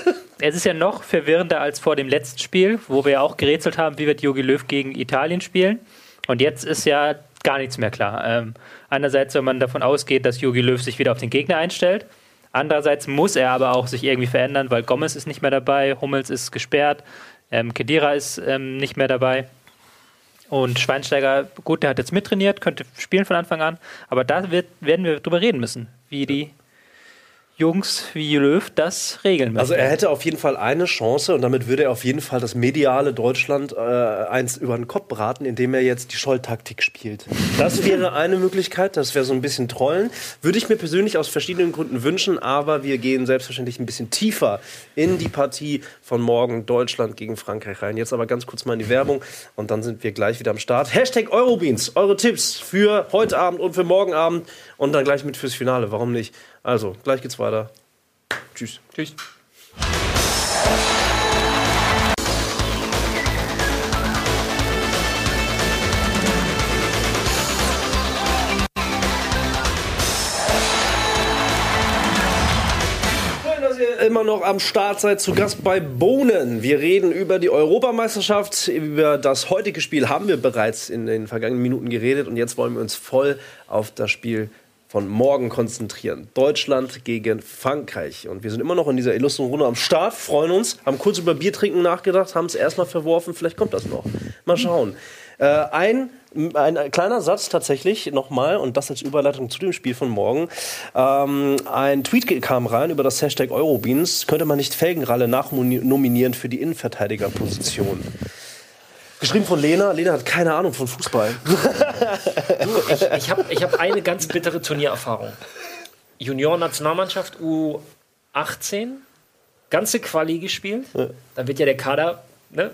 S3: [LAUGHS] es ist ja noch verwirrender als vor dem letzten Spiel, wo wir ja auch gerätselt haben, wie wird Jogi Löw gegen Italien spielen. Und jetzt ist ja gar nichts mehr klar. Ähm, einerseits, wenn man davon ausgeht, dass Jogi Löw sich wieder auf den Gegner einstellt. Andererseits muss er aber auch sich irgendwie verändern, weil Gomez ist nicht mehr dabei, Hummels ist gesperrt, ähm, Kedira ist ähm, nicht mehr dabei. Und Schweinsteiger, gut, der hat jetzt mittrainiert, könnte spielen von Anfang an, aber da wird, werden wir drüber reden müssen, wie die Jungs wie Löw das regeln müssen.
S1: Also er hätte auf jeden Fall eine Chance und damit würde er auf jeden Fall das mediale Deutschland äh, eins über den Kopf braten, indem er jetzt die Scholl-Taktik spielt. Das wäre eine Möglichkeit, das wäre so ein bisschen Trollen. Würde ich mir persönlich aus verschiedenen Gründen wünschen, aber wir gehen selbstverständlich ein bisschen tiefer in die Partie von morgen Deutschland gegen Frankreich rein. Jetzt aber ganz kurz mal in die Werbung und dann sind wir gleich wieder am Start. Hashtag Eurobeans, eure Tipps für heute Abend und für morgen Abend und dann gleich mit fürs Finale. Warum nicht? Also, gleich geht's weiter. Tschüss.
S2: Tschüss.
S1: Schön, dass ihr immer noch am Start seid, zu Gast bei Bohnen. Wir reden über die Europameisterschaft. Über das heutige Spiel haben wir bereits in den vergangenen Minuten geredet und jetzt wollen wir uns voll auf das Spiel von morgen konzentrieren. Deutschland gegen Frankreich. Und wir sind immer noch in dieser illustren Runde am Start, freuen uns, haben kurz über Biertrinken nachgedacht, haben es erstmal verworfen, vielleicht kommt das noch. Mal schauen. Äh, ein, ein kleiner Satz tatsächlich nochmal, und das als Überleitung zu dem Spiel von morgen. Ähm, ein Tweet kam rein über das Hashtag Eurobeans. Könnte man nicht Felgenralle nachnominieren für die Innenverteidigerposition? Geschrieben von Lena. Lena hat keine Ahnung von Fußball.
S2: Ich habe ich hab eine ganz bittere Turniererfahrung. Junior-Nationalmannschaft U18, ganze Quali gespielt. Dann wird ja der Kader ne,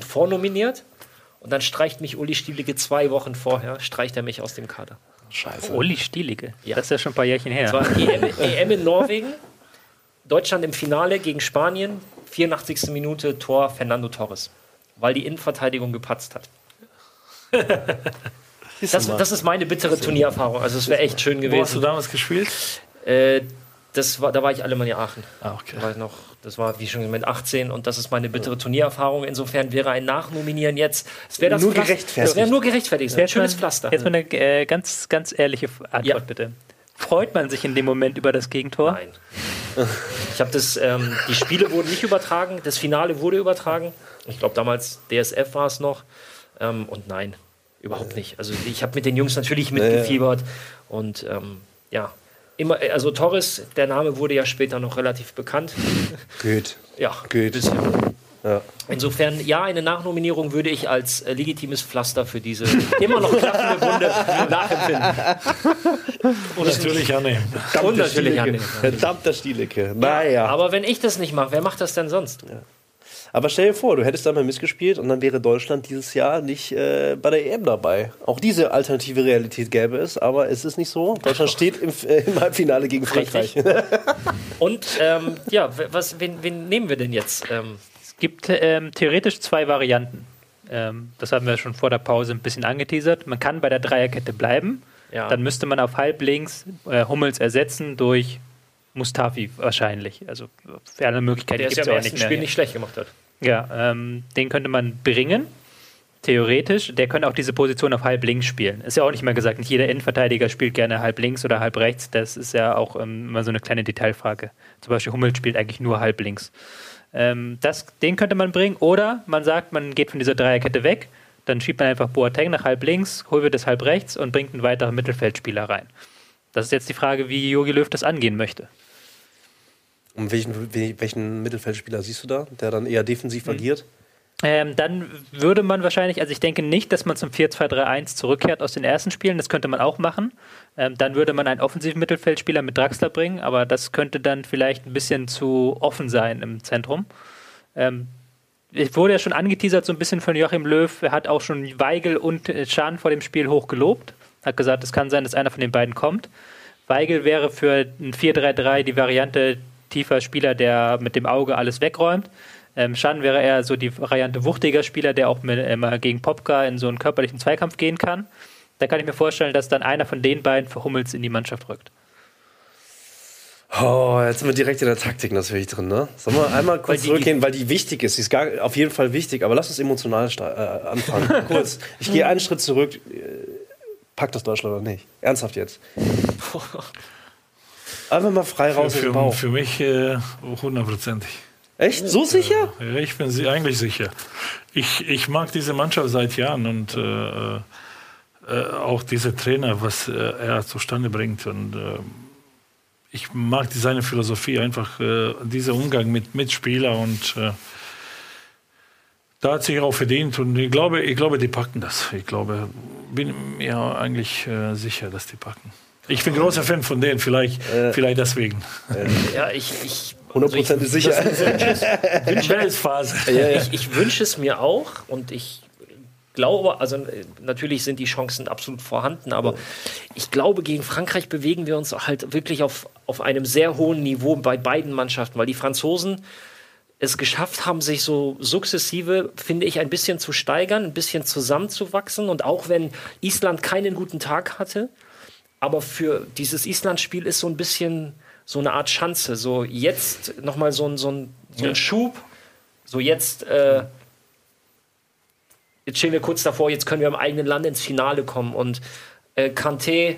S2: vornominiert. Und dann streicht mich Uli Stielicke zwei Wochen vorher, streicht er mich aus dem Kader.
S1: Scheiße.
S3: Uli Stielicke.
S2: Ja.
S3: Das ist ja schon ein paar Jährchen her.
S2: Das war EM, EM in Norwegen, Deutschland im Finale gegen Spanien, 84. Minute Tor Fernando Torres, weil die Innenverteidigung gepatzt hat. [LAUGHS] Das, das ist meine bittere Turniererfahrung. Also es wäre echt schön
S4: Wo hast du
S2: gewesen.
S4: damals gespielt?
S2: Äh, das war, da war ich Alemannia Aachen.
S4: Ah, okay.
S2: Da war ich noch, das war wie schon gesagt, mit 18 und das ist meine bittere Turniererfahrung. Insofern wäre ein Nachnominieren jetzt, es wäre das
S1: Nur
S2: Pflaster-
S1: gerechtfertigt.
S2: Es wäre nur gerechtfertigt. Es wäre ein schönes
S3: mal-
S2: Pflaster.
S3: Jetzt mal eine äh, ganz, ganz ehrliche Antwort,
S2: Ja.
S3: bitte. Freut man sich in dem Moment über das Gegentor?
S2: Nein. Ich habe das, ähm, die Spiele wurden nicht übertragen, das Finale wurde übertragen. Ich glaube damals DSF war es noch. Ähm, und nein, überhaupt nicht. Also ich habe mit den Jungs natürlich mitgefiebert und ähm, ja. Immer, also Torres, der Name wurde ja später noch relativ bekannt. [LAUGHS]
S1: Gut.
S2: Ja,
S1: Gut.
S2: bisschen.
S1: Ja.
S2: Insofern, ja, eine Nachnominierung würde ich als äh, legitimes Pflaster für diese [LAUGHS] immer noch klaffende Wunde nachempfinden. [LAUGHS]
S4: Und natürlich annehmen.
S2: Und natürlich annehmen.
S1: Verdammter Stielecke. Naja.
S2: Aber wenn ich das nicht mache, wer macht das denn sonst?
S1: Aber stell dir vor, du hättest da mal missgespielt und dann wäre Deutschland dieses Jahr nicht äh, bei der EM dabei. Auch diese alternative Realität gäbe es, aber es ist nicht so. Deutschland steht im, äh, im Halbfinale gegen Frankreich.
S2: Richtig. [LAUGHS] Und ähm, ja, was, wen, wen nehmen wir denn jetzt? Ähm,
S3: Es gibt ähm, theoretisch zwei Varianten. Ähm, das haben wir schon vor der Pause ein bisschen angeteasert. Man kann bei der Dreierkette bleiben.
S2: ja.
S3: Dann müsste man auf halblinks äh, Hummels ersetzen durch Mustafi wahrscheinlich. Also für alle Möglichkeiten
S2: es
S3: gibt
S2: ja
S3: es
S2: im
S3: auch nicht mehr.
S2: Spiel nicht schlecht gemacht hat.
S3: Ja, ähm, den könnte man bringen. theoretisch, der könnte auch diese Position auf halb links spielen. Ist ja auch nicht mal gesagt, nicht jeder Innenverteidiger spielt gerne halb links oder halb rechts. Das ist ja auch ähm, immer so eine kleine Detailfrage. Zum Beispiel Hummel spielt eigentlich nur halb links. Ähm, das, den könnte man bringen. Oder man sagt, man geht von dieser Dreierkette weg, dann schiebt man einfach Boateng nach halb links, holt das halb rechts und bringt einen weiteren Mittelfeldspieler rein. Das ist jetzt die Frage, wie Jogi Löw das angehen möchte.
S1: Und welchen, welchen Mittelfeldspieler siehst du da, der dann eher defensiv hm. agiert?
S3: Ähm, dann würde man wahrscheinlich, also ich denke nicht, dass man zum 4-2-3-1 zurückkehrt aus den ersten Spielen, das könnte man auch machen. Ähm, dann würde man einen offensiven Mittelfeldspieler mit Draxler bringen, aber das könnte dann vielleicht ein bisschen zu offen sein im Zentrum. Ähm, es wurde ja schon angeteasert so ein bisschen von Joachim Löw, er hat auch schon Weigel und Schahn vor dem Spiel hoch gelobt, hat gesagt, es kann sein, dass einer von den beiden kommt. Weigel wäre für ein 4-3-3 die Variante tiefer Spieler, der mit dem Auge alles wegräumt. Ähm, Schan wäre eher so die Variante wuchtiger Spieler, der auch mit, immer gegen Popka in so einen körperlichen Zweikampf gehen kann. Da kann ich mir vorstellen, dass dann einer von den beiden für Hummels in die Mannschaft rückt.
S1: Oh, jetzt sind wir direkt in der Taktik natürlich drin, ne? Sollen wir einmal kurz weil zurückgehen, weil die wichtig ist. Die ist gar, auf jeden Fall wichtig, aber lass uns emotional äh, anfangen. [LAUGHS] kurz. Ich gehe einen Schritt zurück. Packt das Deutschland oder nicht? Ernsthaft jetzt. [LAUGHS] Einfach mal frei raus
S4: für,
S1: im Bauch.
S4: Für mich äh, hundertprozentig. Äh,
S1: Echt? So sicher?
S4: Ja, ich bin sie eigentlich sicher. Ich, ich mag diese Mannschaft seit Jahren und äh, äh, auch diese Trainer, was äh, er zustande bringt. Und äh, ich mag seine Philosophie, einfach äh, dieser Umgang mit Mitspielern und äh, da hat sich auch verdient und ich glaube, ich glaube, die packen das. Ich glaube, bin mir eigentlich sicher, dass die packen. Ich bin großer Fan von denen, vielleicht, vielleicht deswegen.
S2: Ja, ich, ich
S1: 100% also sicher.
S2: Wünschphase. [LAUGHS] ich, ich wünsche es mir auch und ich glaube, also natürlich sind die Chancen absolut vorhanden, aber ich glaube, gegen Frankreich bewegen wir uns halt wirklich auf, auf einem sehr hohen Niveau bei beiden Mannschaften, weil die Franzosen es geschafft haben, sich so sukzessive, finde ich, ein bisschen zu steigern, ein bisschen zusammenzuwachsen. Und auch wenn Island keinen guten Tag hatte, aber für dieses Island-Spiel ist so ein bisschen so eine Art Schanze. So jetzt nochmal so ein, so ein, so ein ja. Schub. So jetzt, äh, jetzt stehen wir kurz davor, jetzt können wir im eigenen Land ins Finale kommen. Und äh, Kanté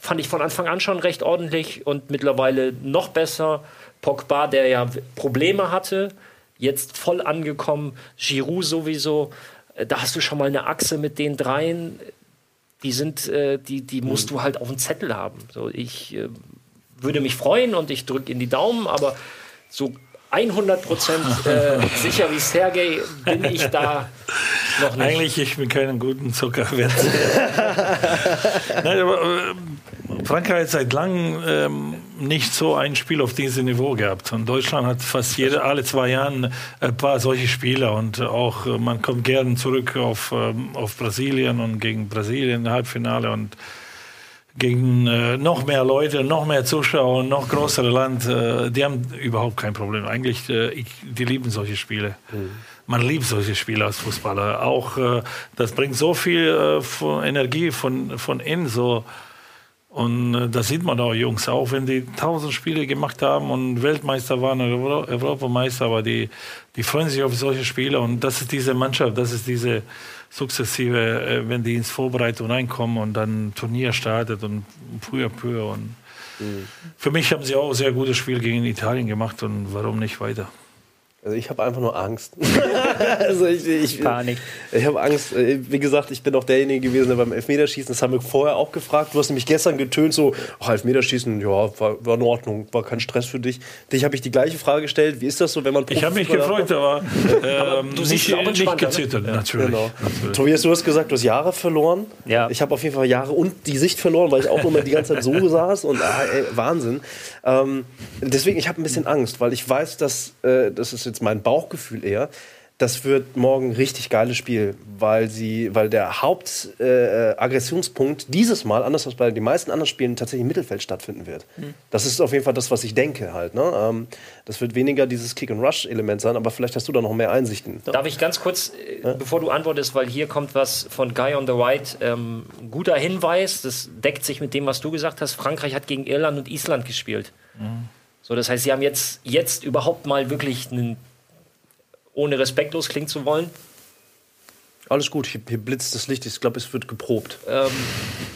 S2: fand ich von Anfang an schon recht ordentlich und mittlerweile noch besser. Pogba, der ja Probleme hatte, jetzt voll angekommen. Giroud sowieso. Äh, da hast du schon mal eine Achse mit den dreien. Die sind, äh, die, die musst mhm. du halt auf dem Zettel haben. So, ich äh, würde mich freuen und ich drücke in die Daumen, aber so 100 Prozent [LAUGHS] äh, sicher wie Sergej bin ich da noch nicht.
S4: Eigentlich, ich bin keinen guten Zuckerwert. [LAUGHS] Nein, aber äh, Frankreich hat seit langem ähm, nicht so ein Spiel auf diesem Niveau gehabt. Und Deutschland hat fast jede, alle zwei Jahre ein paar solche Spieler. Und auch äh, man kommt gerne zurück auf, ähm, auf Brasilien und gegen Brasilien im Halbfinale. Und gegen äh, noch mehr Leute, noch mehr Zuschauer, noch größere Land, äh, die haben überhaupt kein Problem. Eigentlich, äh, ich, die lieben solche Spiele. Mhm. Man liebt solche Spiele als Fußballer. Auch äh, das bringt so viel äh, von Energie von, von innen so. Und äh, das sieht man auch, Jungs, auch wenn die tausend Spiele gemacht haben und Weltmeister waren oder Europameister, aber die, die freuen sich auf solche Spiele. Und das ist diese Mannschaft, das ist diese sukzessive, äh, wenn die ins Vorbereitung reinkommen und dann Turnier startet und früher peu. Und mhm. Für mich haben sie auch ein sehr gutes Spiel gegen Italien gemacht und warum nicht weiter?
S1: Also ich habe einfach nur Angst. [LAUGHS] also ich, ich,
S3: Panik.
S1: Ich habe Angst. Äh, wie gesagt, ich bin auch derjenige gewesen, der beim Elfmeterschießen, das haben wir vorher auch gefragt. Du hast nämlich gestern getönt, so, ach, Elfmeterschießen, ja, war, war in Ordnung, war kein Stress für dich. Dich habe ich die gleiche Frage gestellt. Wie ist das so, wenn man
S4: Ich habe mich gefreut, [LAUGHS] aber, ähm, du siehst nicht, nicht gezittert,
S1: ne? natürlich, genau. natürlich. Tobias, du hast gesagt, du hast Jahre verloren.
S3: Ja.
S1: Ich habe auf jeden Fall Jahre und die Sicht verloren, weil ich auch nur mal die ganze Zeit so [LAUGHS] saß und ah, ey, Wahnsinn. Ähm, deswegen, ich habe ein bisschen Angst, weil ich weiß, dass äh, das ist jetzt mein Bauchgefühl eher, das wird morgen ein richtig geiles Spiel, weil sie, weil der Hauptaggressionspunkt äh, dieses Mal, anders als bei den meisten anderen Spielen, tatsächlich im Mittelfeld stattfinden wird. Mhm. Das ist auf jeden Fall das, was ich denke halt. Ne? Ähm, das wird weniger dieses Kick-and-Rush-Element sein, aber vielleicht hast du da noch mehr Einsichten.
S2: Darf ich ganz kurz, äh, ja? bevor du antwortest, weil hier kommt was von Guy on the Right, ähm, guter Hinweis, das deckt sich mit dem, was du gesagt hast. Frankreich hat gegen Irland und Island gespielt. Mhm. So, das heißt, sie haben jetzt, jetzt überhaupt mal wirklich einen ohne respektlos klingen zu wollen,
S1: Alles gut, hier, hier blitzt das Licht. Ich glaube, es wird geprobt.
S2: ähm,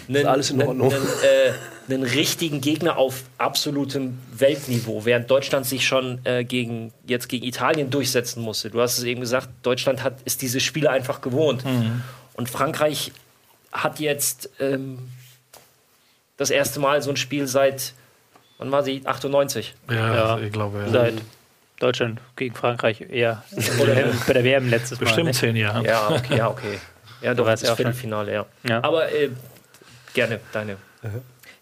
S2: einen,
S1: alles in Ordnung.
S2: Einen, äh, einen richtigen Gegner auf absolutem Weltniveau, während Deutschland sich schon äh, gegen, jetzt gegen Italien durchsetzen musste. Du hast es eben gesagt, Deutschland hat, ist diese Spiele einfach gewohnt. Und Frankreich hat jetzt ähm, das erste Mal so ein Spiel seit, wann war sie? 98.
S4: Ja,
S3: Ja.
S4: ich glaube. Ja.
S3: Seit Deutschland gegen Frankreich eher [LAUGHS] oder bei der WM letztes Mal.
S4: Bestimmt
S3: ne?
S4: zehn Jahre.
S2: Ja, okay, ja, okay. Ja, doch,
S3: weißt
S2: das
S3: ja auch schon.
S2: Viertelfinale, ja.
S3: Ja.
S2: Aber äh, gerne deine.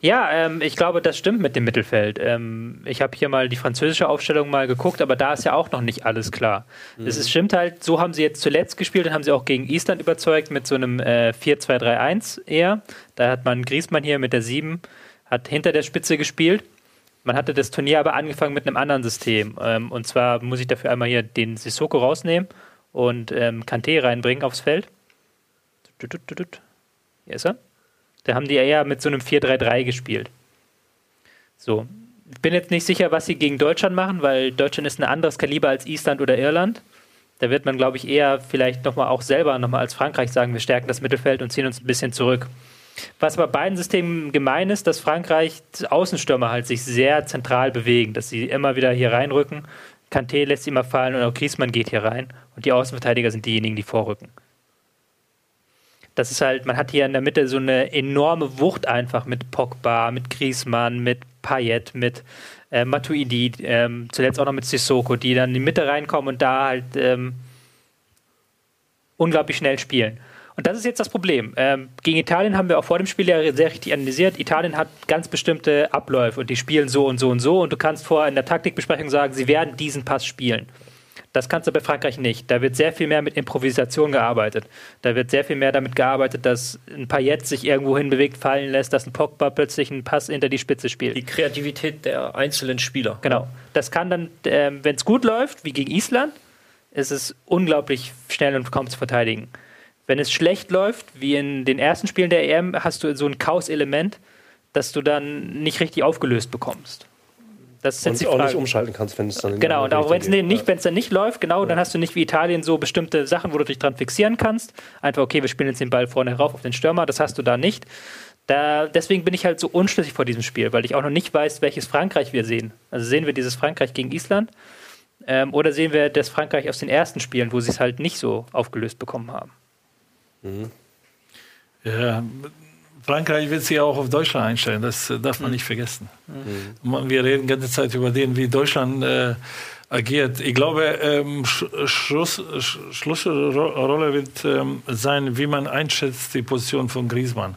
S3: Ja, ähm, ich glaube, das stimmt mit dem Mittelfeld. Ähm, ich habe hier mal die französische Aufstellung mal geguckt, aber da ist ja auch noch nicht alles klar. Es ist, stimmt halt, so haben sie jetzt zuletzt gespielt, dann haben sie auch gegen Island überzeugt mit so einem äh, 4-2-3-1 eher. Da hat man Griesmann hier mit der 7, hat hinter der Spitze gespielt. Man hatte das Turnier aber angefangen mit einem anderen System. Ähm, und zwar muss ich dafür einmal hier den Sissoko rausnehmen und ähm, Kanté reinbringen aufs Feld. Hier ist er. Da haben die eher mit so einem 4-3-3 gespielt. So. Ich bin jetzt nicht sicher, was sie gegen Deutschland machen, weil Deutschland ist ein anderes Kaliber als Island oder Irland. Da wird man, glaube ich, eher vielleicht nochmal auch selber nochmal als Frankreich sagen, wir stärken das Mittelfeld und ziehen uns ein bisschen zurück. Was bei beiden Systemen gemein ist, dass Frankreich Außenstürmer halt sich sehr zentral bewegen, dass sie immer wieder hier reinrücken. Kanté lässt sie immer fallen und auch Griezmann geht hier rein und die Außenverteidiger sind diejenigen, die vorrücken. Das ist halt, man hat hier in der Mitte so eine enorme Wucht einfach mit Pogba, mit Griezmann, mit Payet, mit äh, Matuidi, ähm, zuletzt auch noch mit Sissoko, die dann in die Mitte reinkommen und da halt ähm, unglaublich schnell spielen. Und das ist jetzt das Problem. Ähm, gegen Italien haben wir auch vor dem Spiel ja sehr richtig analysiert. Italien hat ganz bestimmte Abläufe und die spielen so und so und so und du kannst vorher in der Taktikbesprechung sagen, sie werden diesen Pass spielen. Das kannst du bei Frankreich nicht. Da wird sehr viel mehr mit Improvisation gearbeitet. Da wird sehr viel mehr damit gearbeitet, dass ein Payet sich irgendwo hin bewegt, fallen lässt, dass ein Pogba plötzlich einen Pass hinter die Spitze spielt.
S2: Die Kreativität der einzelnen Spieler.
S3: Genau. Das kann dann, ähm, wenn es gut läuft, wie gegen Island, ist es unglaublich schnell und kaum zu verteidigen. Wenn es schlecht läuft, wie in den ersten Spielen der EM, hast du so ein Chaos-Element, das du dann nicht richtig aufgelöst bekommst. Das ist jetzt die
S1: Und auch nicht umschalten kannst, wenn es dann
S3: Genau, und auch wenn es nicht, wenn es dann nicht läuft, genau, dann hast du nicht wie Italien so bestimmte Sachen, wo du dich dran fixieren kannst. Einfach, okay, wir spielen jetzt den Ball vorne rauf auf den Stürmer, das hast du da nicht. Da, deswegen bin ich halt so unschlüssig vor diesem Spiel, weil ich auch noch nicht weiß, welches Frankreich wir sehen. Also sehen wir dieses Frankreich gegen Island ähm, oder sehen wir das Frankreich aus den ersten Spielen, wo sie es halt nicht so aufgelöst bekommen haben.
S4: Ja, Frankreich wird sich auch auf Deutschland einstellen, das äh, darf man nicht vergessen. Man- Wir reden die ganze Zeit über den, wie Deutschland äh, agiert. Ich glaube, ähm, Sch Schluss, Sch Schlussrolle wird ähm, sein, wie man einschätzt die Position von Griezmann.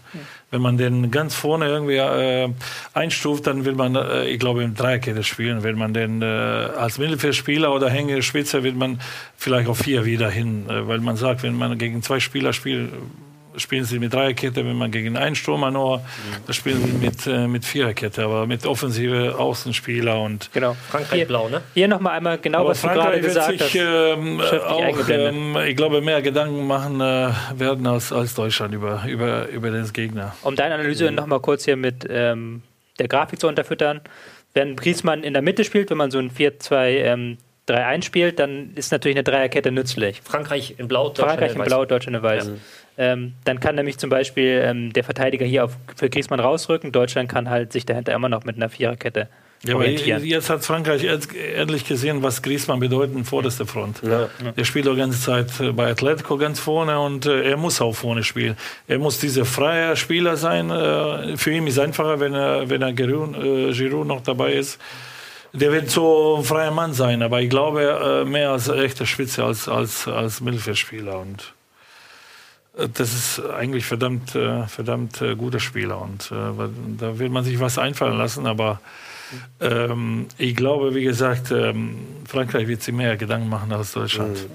S4: Wenn man den ganz vorne irgendwie äh, einstuft, dann will man, äh, ich glaube, im Dreierkette spielen. Wenn man den äh, als Mittelfeldspieler oder Hängespitze, wird man vielleicht auf vier wieder hin, äh, weil man sagt, wenn man gegen zwei Spieler spielt, spielen sie mit Dreierkette, wenn man gegen einen Stürmer nur, dann spielen sie mit, äh, mit Viererkette, aber mit offensive Außenspieler und
S3: Genau.
S2: Frankreich
S3: Hier,
S2: blau, ne?
S3: hier nochmal einmal genau,
S4: aber
S3: was du gerade
S4: Frankreich wird
S3: gesagt
S4: sich
S3: hast.
S4: ähm, auch, ähm, ich glaube, mehr Gedanken machen äh, werden als, als Deutschland über, über, über den Gegner.
S3: Um deine Analyse noch mal kurz hier mit ähm, der Grafik zu unterfüttern. Wenn Griezmann in der Mitte spielt, wenn man so ein 4-2 ähm, 3-1 spielt, dann ist natürlich eine Dreierkette nützlich.
S2: Frankreich in blau, Deutschland
S3: Frankreich in
S2: weiß.
S3: Blau, Deutschland in Weiß. Ähm, dann kann nämlich zum Beispiel ähm, der Verteidiger hier auf, für Griezmann rausrücken. Deutschland kann halt sich dahinter immer noch mit einer Viererkette
S4: Ja, aber
S3: orientieren.
S4: jetzt hat Frankreich endlich gesehen, was Griezmann bedeutet, vorderste Front.
S1: Ja.
S4: Der spielt die ganze Zeit äh, bei Atletico ganz vorne und äh, er muss auch vorne spielen. Er muss dieser freie Spieler sein. Äh, für ihn ist es einfacher, wenn er, wenn er Giroud, äh, Giroud noch dabei ist. Der wird so ein freier Mann sein, aber ich glaube, äh, mehr als echter Spitze als, als, als Mittelfeldspieler. Und das ist eigentlich verdammt, äh, verdammt äh, guter Spieler. Und äh, da will man sich was einfallen lassen, aber ähm, ich glaube, wie gesagt, ähm, Frankreich wird sich mehr Gedanken machen als Deutschland.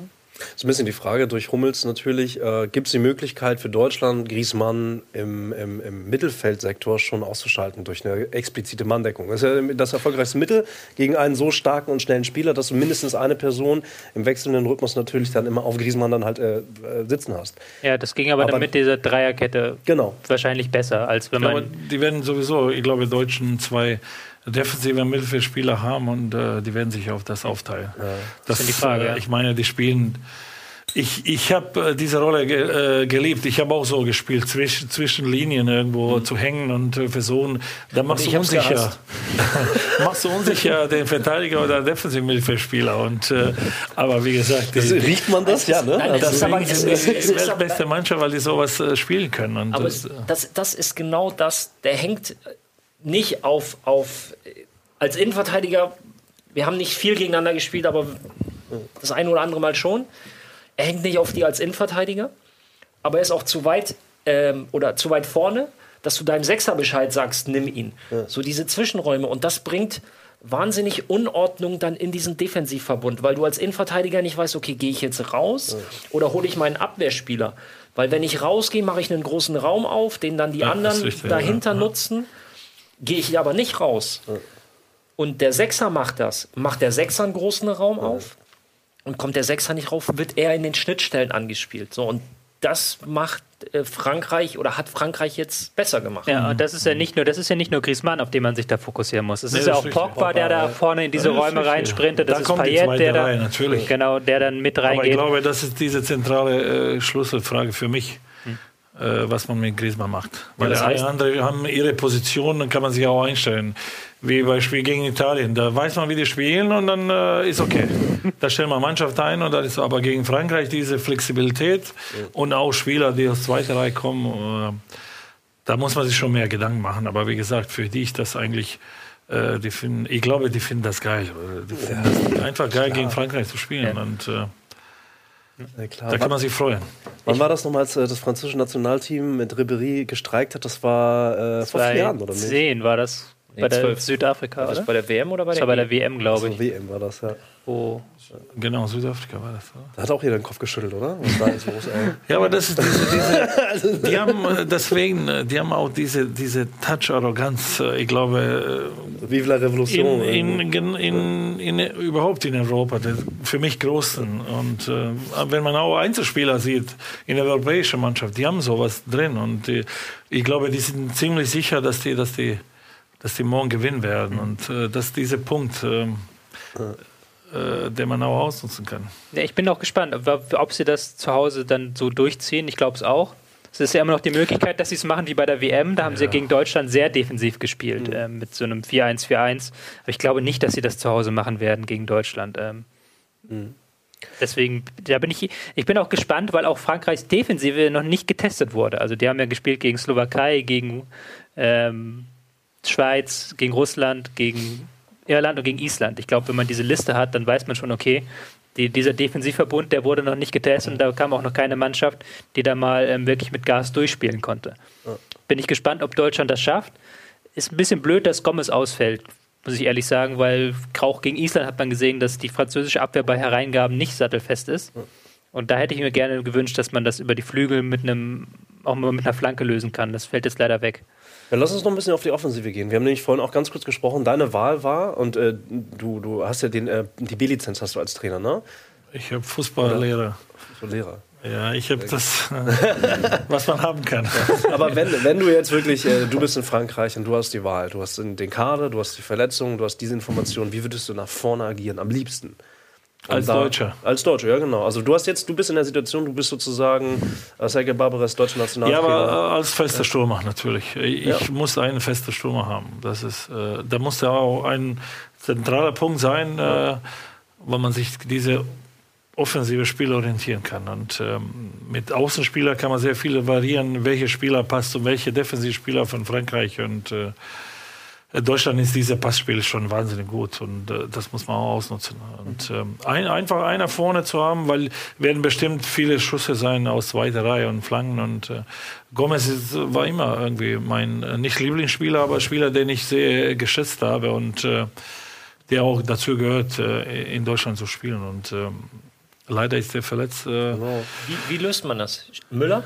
S1: So ein bisschen die Frage durch Hummels natürlich, äh, gibt es die Möglichkeit für Deutschland, Griezmann im, im, im Mittelfeldsektor schon auszuschalten durch eine explizite Manndeckung? Das ist ja das erfolgreichste Mittel gegen einen so starken und schnellen Spieler, dass du mindestens eine Person im wechselnden Rhythmus natürlich dann immer auf Griezmann dann halt äh, äh, sitzen hast.
S3: Ja, das ging aber,
S1: Aber-
S3: dann mit dieser Dreierkette
S1: Genau.
S3: wahrscheinlich besser, als wenn man.
S4: aber die werden sowieso, ich glaube, Deutschen zwei defensive Mittelfeldspieler haben und äh, die werden sich auf das aufteilen. Das
S3: ist die Frage,
S4: Äh,
S3: ja.
S4: ich meine, die spielen ich, ich habe äh, diese Rolle ge, äh, geliebt. Ich habe auch so gespielt, zwischen, zwischen Linien irgendwo mhm. zu hängen und äh, versuchen. Da machst du unsicher. [LAUGHS] machst du unsicher den Verteidiger oder defensiven Mittelfeldspieler. Und, äh, aber wie gesagt,
S1: das, die, riecht man das? Ja, ne?
S4: Nein, das ist aber, es, es, es die weltbeste Mannschaft, weil die sowas äh, spielen können. Und
S2: aber das, das, das ist genau das. Der hängt nicht auf, auf als Innenverteidiger. Wir haben nicht viel gegeneinander gespielt, aber das eine oder andere Mal schon. Er hängt nicht auf dir als Innenverteidiger, aber er ist auch zu weit ähm, oder zu weit vorne, dass du deinem Sechser Bescheid sagst, nimm ihn. Ja. So diese Zwischenräume und das bringt wahnsinnig Unordnung dann in diesen Defensivverbund, weil du als Innenverteidiger nicht weißt, okay, gehe ich jetzt raus ja. oder hole ich meinen Abwehrspieler? Weil wenn ich rausgehe, mache ich einen großen Raum auf, den dann die ja, anderen richtig, dahinter nutzen. Gehe ich aber nicht raus. Und der Sechser macht das. Macht der Sechser einen großen Raum auf? Und kommt der Sechser nicht rauf, wird er in den Schnittstellen angespielt. So, und das macht äh, Frankreich oder hat Frankreich jetzt besser gemacht.
S3: Ja, und das ist ja nicht nur, das ist ja nicht nur Griezmann, auf den man sich da fokussieren muss. Es nee, ist ja auch Pogba, der da vorne in diese ja, Räume reinsprintet. Das da ist Payet, der da,
S4: natürlich.
S3: genau, der dann mit reingeht. Aber
S4: ich glaube, das ist diese zentrale äh, Schlüsselfrage für mich. Äh, was man mit Griezmann macht. Weil ja, das heißt, andere haben ihre Position, dann kann man sich auch einstellen wie bei Spiel gegen Italien. Da weiß man, wie die spielen und dann äh, ist okay. [LAUGHS] Da stellen wir Mannschaft ein und dann ist aber gegen Frankreich diese Flexibilität und auch Spieler, die aus zweiter Reihe kommen. Äh, da muss man sich schon mehr Gedanken machen. Aber wie gesagt, für die ich das eigentlich, äh, die finden, ich glaube, die finden das geil. Die finden ja, [LAUGHS] einfach geil, klar. gegen Frankreich zu spielen. Ja. Und, ja, da kann man sich freuen.
S1: Wann war das nochmal, als äh, das französische Nationalteam mit Ribéry gestreikt hat? Das war äh, vor vier Jahren, oder nicht?
S3: Zehn war das. Nee, bei der 12. Südafrika,
S2: war das bei der WM oder bei der
S3: Das war bei der WM, glaube ich.
S1: Also WM war das, ja.
S4: Wo genau, Südafrika war das. Oder?
S1: Da hat auch jeder den Kopf geschüttelt, oder?
S4: ja, aber das ist diese, diese [LAUGHS] die haben äh, deswegen, äh, die haben auch diese, diese Touch-Arroganz, äh, ich glaube.
S1: Vive la Revolution.
S4: In, in, in, in, überhaupt in Europa, für mich großen. Und äh, wenn man auch Einzelspieler sieht in der europäischen Mannschaft, die haben sowas drin. Und die, ich glaube, die sind ziemlich sicher, dass die, dass die dass die morgen gewinnen werden. Und äh, das ist dieser Punkt, äh, äh, den man auch ausnutzen kann.
S3: Ja, ich bin auch gespannt, ob, ob sie das zu Hause dann so durchziehen. Ich glaube es auch. Es ist ja immer noch die Möglichkeit, dass sie es machen wie bei der WM. Da haben ja. sie gegen Deutschland sehr defensiv gespielt, mhm. äh, mit so einem 4-1-4-1. Aber ich glaube nicht, dass sie das zu Hause machen werden gegen Deutschland. Ähm, mhm. Deswegen, da bin ich, ich bin auch gespannt, weil auch Frankreichs Defensive noch nicht getestet wurde. Also die haben ja gespielt gegen Slowakei, gegen ähm, Schweiz, gegen Russland, gegen Irland und gegen Island. Ich glaube, wenn man diese Liste hat, dann weiß man schon, okay, die, dieser Defensivverbund, der wurde noch nicht getestet und da kam auch noch keine Mannschaft, die da mal ähm, wirklich mit Gas durchspielen konnte. Bin ich gespannt, ob Deutschland das schafft. Ist ein bisschen blöd, dass Gomez ausfällt, muss ich ehrlich sagen, weil auch gegen Island hat man gesehen, dass die französische Abwehr bei Hereingaben nicht sattelfest ist. Und da hätte ich mir gerne gewünscht, dass man das über die Flügel mit einem, auch mal mit einer Flanke lösen kann. Das fällt jetzt leider weg.
S1: Ja, lass uns noch ein bisschen auf die Offensive gehen. Wir haben nämlich vorhin auch ganz kurz gesprochen, deine Wahl war, und äh, du, du hast ja den, äh, die B-Lizenz hast du als Trainer, ne?
S4: Ich habe Fußballlehrer.
S1: Fußballlehrer.
S4: Ja, ich habe das, was man haben kann. [LAUGHS]
S1: Aber wenn, wenn du jetzt wirklich, äh, du bist in Frankreich und du hast die Wahl, du hast den Kader, du hast die Verletzungen, du hast diese Informationen, wie würdest du nach vorne agieren am liebsten?
S4: Als da, Deutscher.
S1: Als Deutscher, ja genau. Also du hast jetzt, du bist in der Situation, du bist sozusagen äh, Sergei Barbares deutscher Nationaltrainer.
S4: Ja, aber äh, als fester Stürmer natürlich. Ich ja. muss einen festen Stürmer haben. Das ist, äh, da muss ja auch ein zentraler Punkt sein, ja. äh, wo man sich diese offensive Spiele orientieren kann. Und ähm, mit Außenspieler kann man sehr viele variieren, welche Spieler passt und welche Defensivspieler von Frankreich und äh, Deutschland ist dieser Passspiel schon wahnsinnig gut und äh, das muss man auch ausnutzen. Und ähm, ein, einfach einer vorne zu haben, weil werden bestimmt viele Schüsse sein aus zweiter Reihe und Flanken und äh, Gomez ist, war immer irgendwie mein äh, nicht Lieblingsspieler, aber Spieler, den ich sehr geschätzt habe und äh, der auch dazu gehört, äh, in Deutschland zu spielen und ähm, leider ist er verletzt.
S2: Genau. Wie, wie, löst man das? Müller?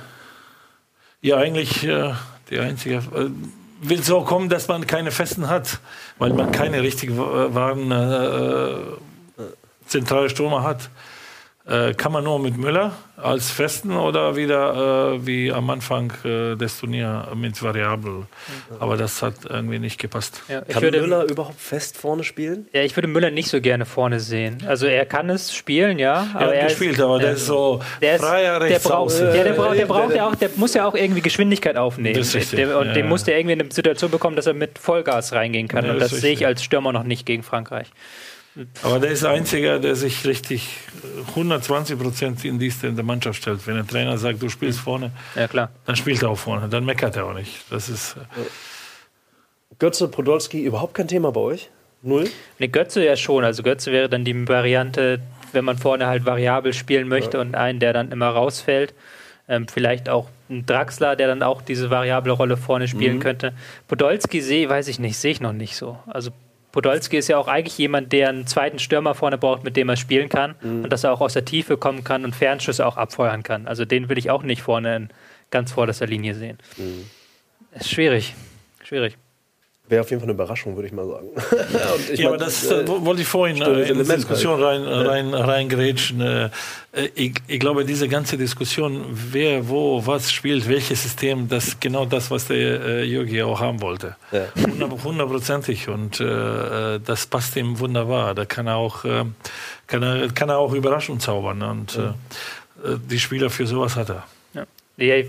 S4: Ja, eigentlich die einzige will so kommen, dass man keine Festen hat, weil man keine richtig wahren äh, zentrale Stürmer hat. Äh, kann man nur mit Müller als Festen oder wieder äh, wie am Anfang äh, des Turniers mit Variabel? Aber das hat irgendwie nicht gepasst.
S3: Ja, ich
S1: Kann
S3: würde,
S1: Müller überhaupt fest vorne spielen?
S3: ja, ich würde Müller nicht so gerne vorne sehen. Also er kann es spielen, ja.
S4: Er
S3: Aber
S4: hat
S3: er
S4: gespielt,
S3: ist,
S4: aber der ist so
S3: der, ist,
S4: freier
S3: der,
S4: rechts
S3: braucht, ja, der, braucht, der braucht ja auch, der muss ja auch irgendwie Geschwindigkeit aufnehmen.
S4: Das ist richtig,
S3: Der, und
S4: ja,
S3: den muss der irgendwie in eine Situation bekommen, dass er mit Vollgas reingehen kann.
S4: Ja,
S3: und
S4: das
S3: sehe ich als Stürmer noch nicht gegen Frankreich.
S4: Aber der ist der Einzige, der sich richtig 120 Prozent in die in der Mannschaft stellt. Wenn der Trainer sagt, du spielst vorne,
S3: Ja, klar.
S4: dann spielt er auch vorne. Dann meckert er auch nicht. Das ist, äh,
S1: Götze, Podolski, überhaupt kein Thema bei euch? Null?
S3: Ne, Götze ja schon. Also Götze wäre dann die Variante, wenn man vorne halt variabel spielen möchte und einen, der dann immer rausfällt. Ähm, vielleicht auch ein Draxler, der dann auch diese variable Rolle vorne spielen könnte. Podolski sehe, weiß ich nicht, sehe ich noch nicht so. Also Podolski ist ja auch eigentlich jemand, der einen zweiten Stürmer vorne braucht, mit dem er spielen kann und dass er auch aus der Tiefe kommen kann und Fernschüsse auch abfeuern kann. Also den will ich auch nicht vorne in ganz vorderster Linie sehen. Ist schwierig. Schwierig.
S1: Wäre auf jeden Fall eine Überraschung, würde ich mal sagen. ja, und ich
S4: ja,
S1: mein,
S4: aber das
S1: äh,
S4: äh, wollte ich vorhin äh, in die
S1: Element
S4: Diskussion rein, rein, reingrätschen. Äh, ich, ich glaube, diese ganze Diskussion, wer wo was spielt, welches System, das ist genau das, was der äh, Jürgi auch haben wollte.
S1: Ja.
S4: Hundert- Hundertprozentig. Und äh, äh, das passt ihm wunderbar. Da kann er auch, äh, kann er, kann er auch Überraschung zaubern. Und äh, äh, die Spieler für sowas hat er.
S3: Ja. Ja,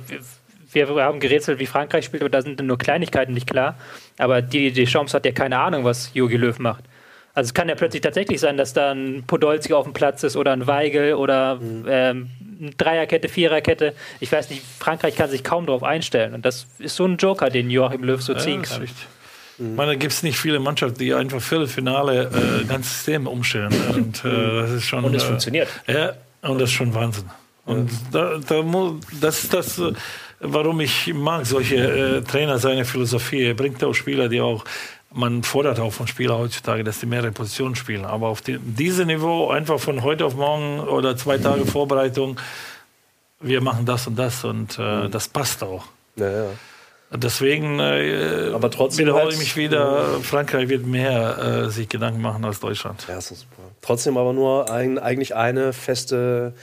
S3: wir haben gerätselt, wie Frankreich spielt, aber da sind nur Kleinigkeiten nicht klar. Aber die, die Chance hat ja keine Ahnung, was Jogi Löw macht. Also es kann ja plötzlich tatsächlich sein, dass da ein Podolski auf dem Platz ist oder ein Weigel oder ähm, eine Dreierkette, Viererkette. Ich weiß nicht, Frankreich kann sich kaum darauf einstellen. Und das ist so ein Joker, den Joachim Löw so ziehen
S4: Ja,
S3: kann.
S4: richtig. Ich meine, da gibt es nicht viele Mannschaften, die einfach Viertelfinale äh, [LAUGHS] ganz System umstellen. Und äh, das ist schon.
S2: Und es
S4: äh,
S2: funktioniert.
S4: Ja, und das ist schon Wahnsinn. Und da, da mu, das ist das, äh, warum ich mag solche äh, Trainer, seine Philosophie. Er bringt auch Spieler, die auch, man fordert auch von Spielern heutzutage, dass die mehrere Positionen spielen. Aber auf die, diesem Niveau, einfach von heute auf morgen oder zwei Tage Vorbereitung, wir machen das und das und äh, das passt auch.
S1: ja, ja.
S4: Deswegen äh,
S1: Aber trotzdem
S4: wiederhole ich mich wieder, Frankreich wird mehr äh, sich Gedanken machen als Deutschland.
S1: Ja, ist super. Trotzdem aber nur ein, eigentlich eine feste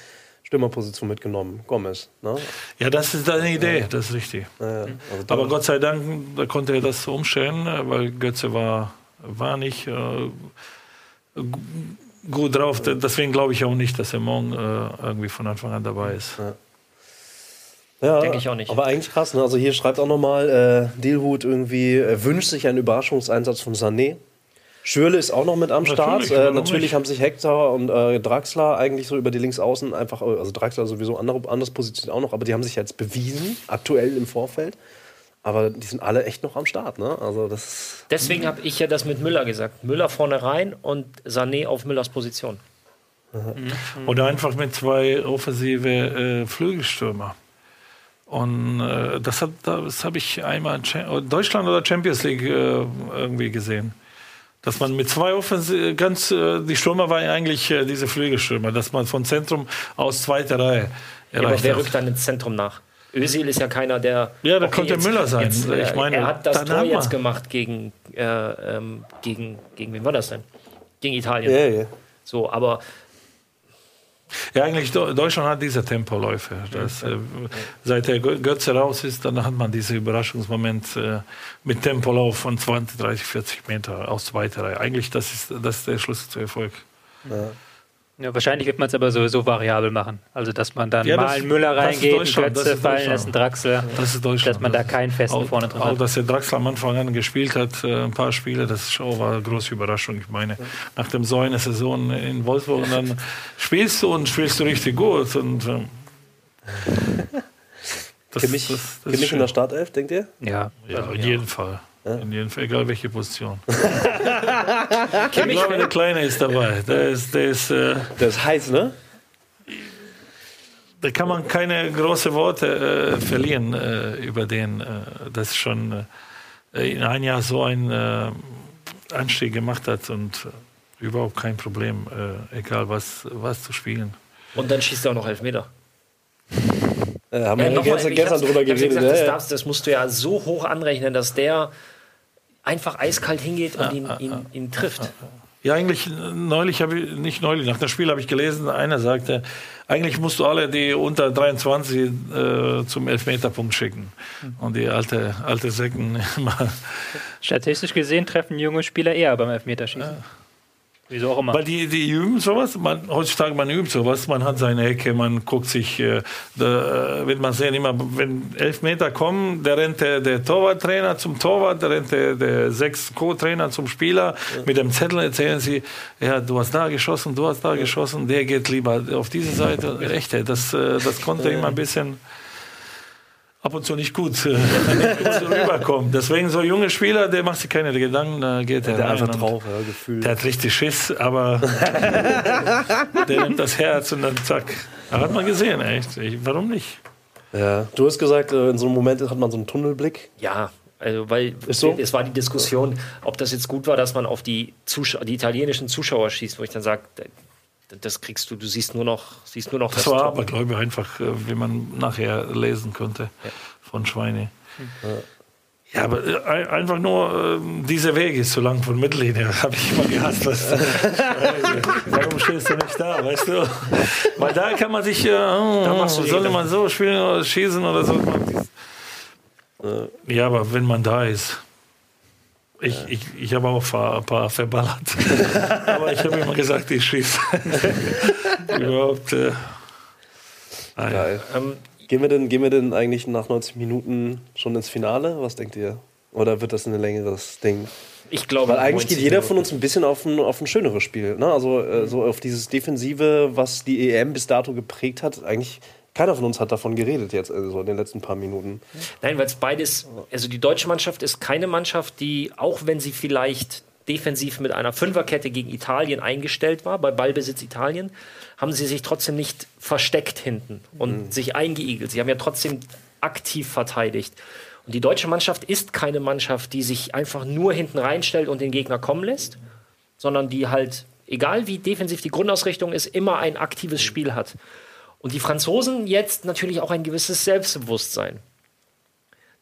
S1: Stürmerposition mitgenommen. Gomez. Ne?
S4: Ja, das ist deine Idee, das ist richtig.
S1: Ja, ja. Also
S4: Aber Gott sei Dank da konnte er das umstellen, weil Götze war, war nicht äh, gu- gut drauf. Deswegen glaube ich auch nicht, dass er morgen äh, irgendwie von Anfang an dabei ist.
S1: Ja,
S2: Denke ich auch nicht.
S1: Aber eigentlich krass, ne? Also hier schreibt auch nochmal, äh, Dilhut irgendwie äh, wünscht sich einen Überraschungseinsatz von Sané. Schürle ist auch noch mit am Start.
S4: Natürlich,
S1: Äh, natürlich haben sich Hector und äh, Draxler eigentlich so über die Linksaußen einfach, äh, also Draxler sowieso andere, anders positioniert auch noch, aber die haben sich jetzt bewiesen, aktuell im Vorfeld. Aber die sind alle echt noch am Start, ne? Also das
S2: Deswegen habe ich ja das mit Müller gesagt. Müller vorne rein und Sané auf Müllers Position.
S4: Oder einfach mit zwei offensive äh, Flügelstürmer. Und äh, das, hat- das habe ich einmal in Deutschland oder Champions League äh, irgendwie gesehen. Dass man mit zwei Offensive, ganz, äh, die Stürmer waren eigentlich äh, diese Flügelstürmer, dass man von Zentrum aus zweite Reihe
S2: Ja, aber
S4: erreicht
S2: wer
S4: hat.
S2: rückt dann ins Zentrum nach? Özil ist ja keiner, der.
S4: Ja, da konnte Müller sein.
S2: äh,
S4: Ich meine,
S2: er hat das
S4: dann
S2: Tor jetzt gemacht gegen, äh, ähm, gegen, gegen wen war das denn? Gegen Italien.
S1: ja, ja.
S2: So, aber
S4: Ja, eigentlich Deutschland hat diese Tempoläufe. Das, äh, seit der Gö- Götze raus ist, dann hat man diesen Überraschungsmoment äh, mit Tempolauf von 20, 30, 40 Meter aus zweiter Reihe. Eigentlich das ist, das ist der Schlüssel zu Erfolg.
S3: Ja, wahrscheinlich wird man es aber sowieso variabel machen. Also, dass man dann
S4: Ja,
S3: mal
S4: das-
S3: einen Müller reingeht, Götze
S4: ist
S3: fallen einen Draxler.
S4: Das ist Deutschland.
S3: Dass man da keinen festen
S4: auch,
S3: vorne drin
S4: auch,
S3: hat.
S4: dass der Draxler am Anfang an gespielt hat, äh, ein paar Spiele, das auch war eine große Überraschung. Ich meine, nach dem so einer Saison in Wolfsburg und dann spielst du und spielst du richtig gut. Und, ähm, [LAUGHS] das,
S1: Kimmich,
S4: das- das ist
S1: Kimmich in der Startelf, denkt ihr?
S3: Ja,
S4: Ja,
S3: also,
S4: in
S3: ja.
S4: In jedem Fall, egal welche Position. [LAUGHS] ich glaube, der Kleine ist dabei. Der ist, der ist, äh,
S1: Der ist heiß, ne?
S4: da kann man keine großen Worte äh, verlieren äh, über den. Äh, das ist schon äh, in ein Jahr so ein äh, Anstieg gemacht hat und äh, überhaupt kein Problem, äh, egal was, was zu spielen.
S2: und dann schießt er auch noch Elfmeter.
S1: Äh, haben
S2: Ja,
S1: wir
S2: nochmal,
S1: gestern, gestern drüber geredet.
S2: Gesagt,
S1: ja,
S2: das,
S1: ja.
S2: darfst, das musst du ja so hoch anrechnen, dass der einfach eiskalt hingeht und ihn, ihn, ihn trifft.
S4: Ja, eigentlich neulich habe ich, nicht neulich, nach dem Spiel habe ich gelesen, einer sagte, eigentlich musst du alle, die unter 23 äh, zum Elfmeterpunkt schicken. Und die alte, alte Säcken [LAUGHS] mal.
S3: Statistisch gesehen treffen junge Spieler eher beim Elfmeterschießen. Ja. Wieso auch immer.
S4: Weil die, die üben sowas. Man, heutzutage man übt sowas. Man hat seine Ecke, man guckt sich. Äh, da äh, wird man sehen, immer, wenn elf Meter kommen, der rennt der, der Torwarttrainer zum Torwart, der rennt der, der sechs Co-Trainer zum Spieler. Ja. Mit dem Zettel erzählen sie, ja, du hast da geschossen, du hast da geschossen, der geht lieber auf diese Seite. Echt, das, äh, das konnte immer ein bisschen ab und zu nicht gut, äh, [LAUGHS] rüberkommt. Deswegen so junge Spieler, der macht sich keine Gedanken, da geht
S1: der,
S4: der
S1: einfach drauf, ja, gefühlt.
S4: Der hat richtig Schiss, aber [LAUGHS] der nimmt das Herz und dann zack. Da hat man gesehen, echt. Ich, warum nicht?
S1: Ja, du hast gesagt, äh, in so einem Moment hat man so einen Tunnelblick.
S2: Ja, also weil so? es war die Diskussion, ob das jetzt gut war, dass man auf die, Zuschauer, die italienischen Zuschauer schießt, wo ich dann sage, das kriegst du, du siehst nur noch, siehst nur noch
S4: das. Das war aber, glaube ich, einfach, äh, wie man nachher lesen könnte ja. von Schweine. Ja. ja aber äh, einfach nur, äh, dieser Weg ist zu lang von Mittellinie, [LAUGHS] habe ich immer gehasst. Was, warum stehst du nicht da, weißt du? Weil da kann man sich, äh, oh, soll man so spielen oder schießen oder so. Ja, aber wenn man da ist. Ich, ich, ich habe auch ein paar verballert. [LAUGHS] Aber ich habe immer gesagt, ich schieße. [LAUGHS] Überhaupt. Äh,
S1: Geil. Ähm, gehen, wir denn, gehen wir denn eigentlich nach 90 Minuten schon ins Finale? Was denkt ihr? Oder wird das ein längeres Ding?
S2: Ich glaube,
S1: Weil eigentlich geht jeder von uns ein bisschen auf ein, auf ein schöneres Spiel. Ne? Also äh, so auf dieses Defensive, was die EM bis dato geprägt hat. Eigentlich keiner von uns hat davon geredet jetzt, also in den letzten paar Minuten.
S2: Nein, weil es beides, also die deutsche Mannschaft ist keine Mannschaft, die, auch wenn sie vielleicht defensiv mit einer Fünferkette gegen Italien eingestellt war, bei Ballbesitz Italien, haben sie sich trotzdem nicht versteckt hinten und mhm. sich eingeigelt. Sie haben ja trotzdem aktiv verteidigt. Und die deutsche Mannschaft ist keine Mannschaft, die sich einfach nur hinten reinstellt und den Gegner kommen lässt, sondern die halt, egal wie defensiv die Grundausrichtung ist, immer ein aktives Spiel hat. Und die Franzosen jetzt natürlich auch ein gewisses Selbstbewusstsein.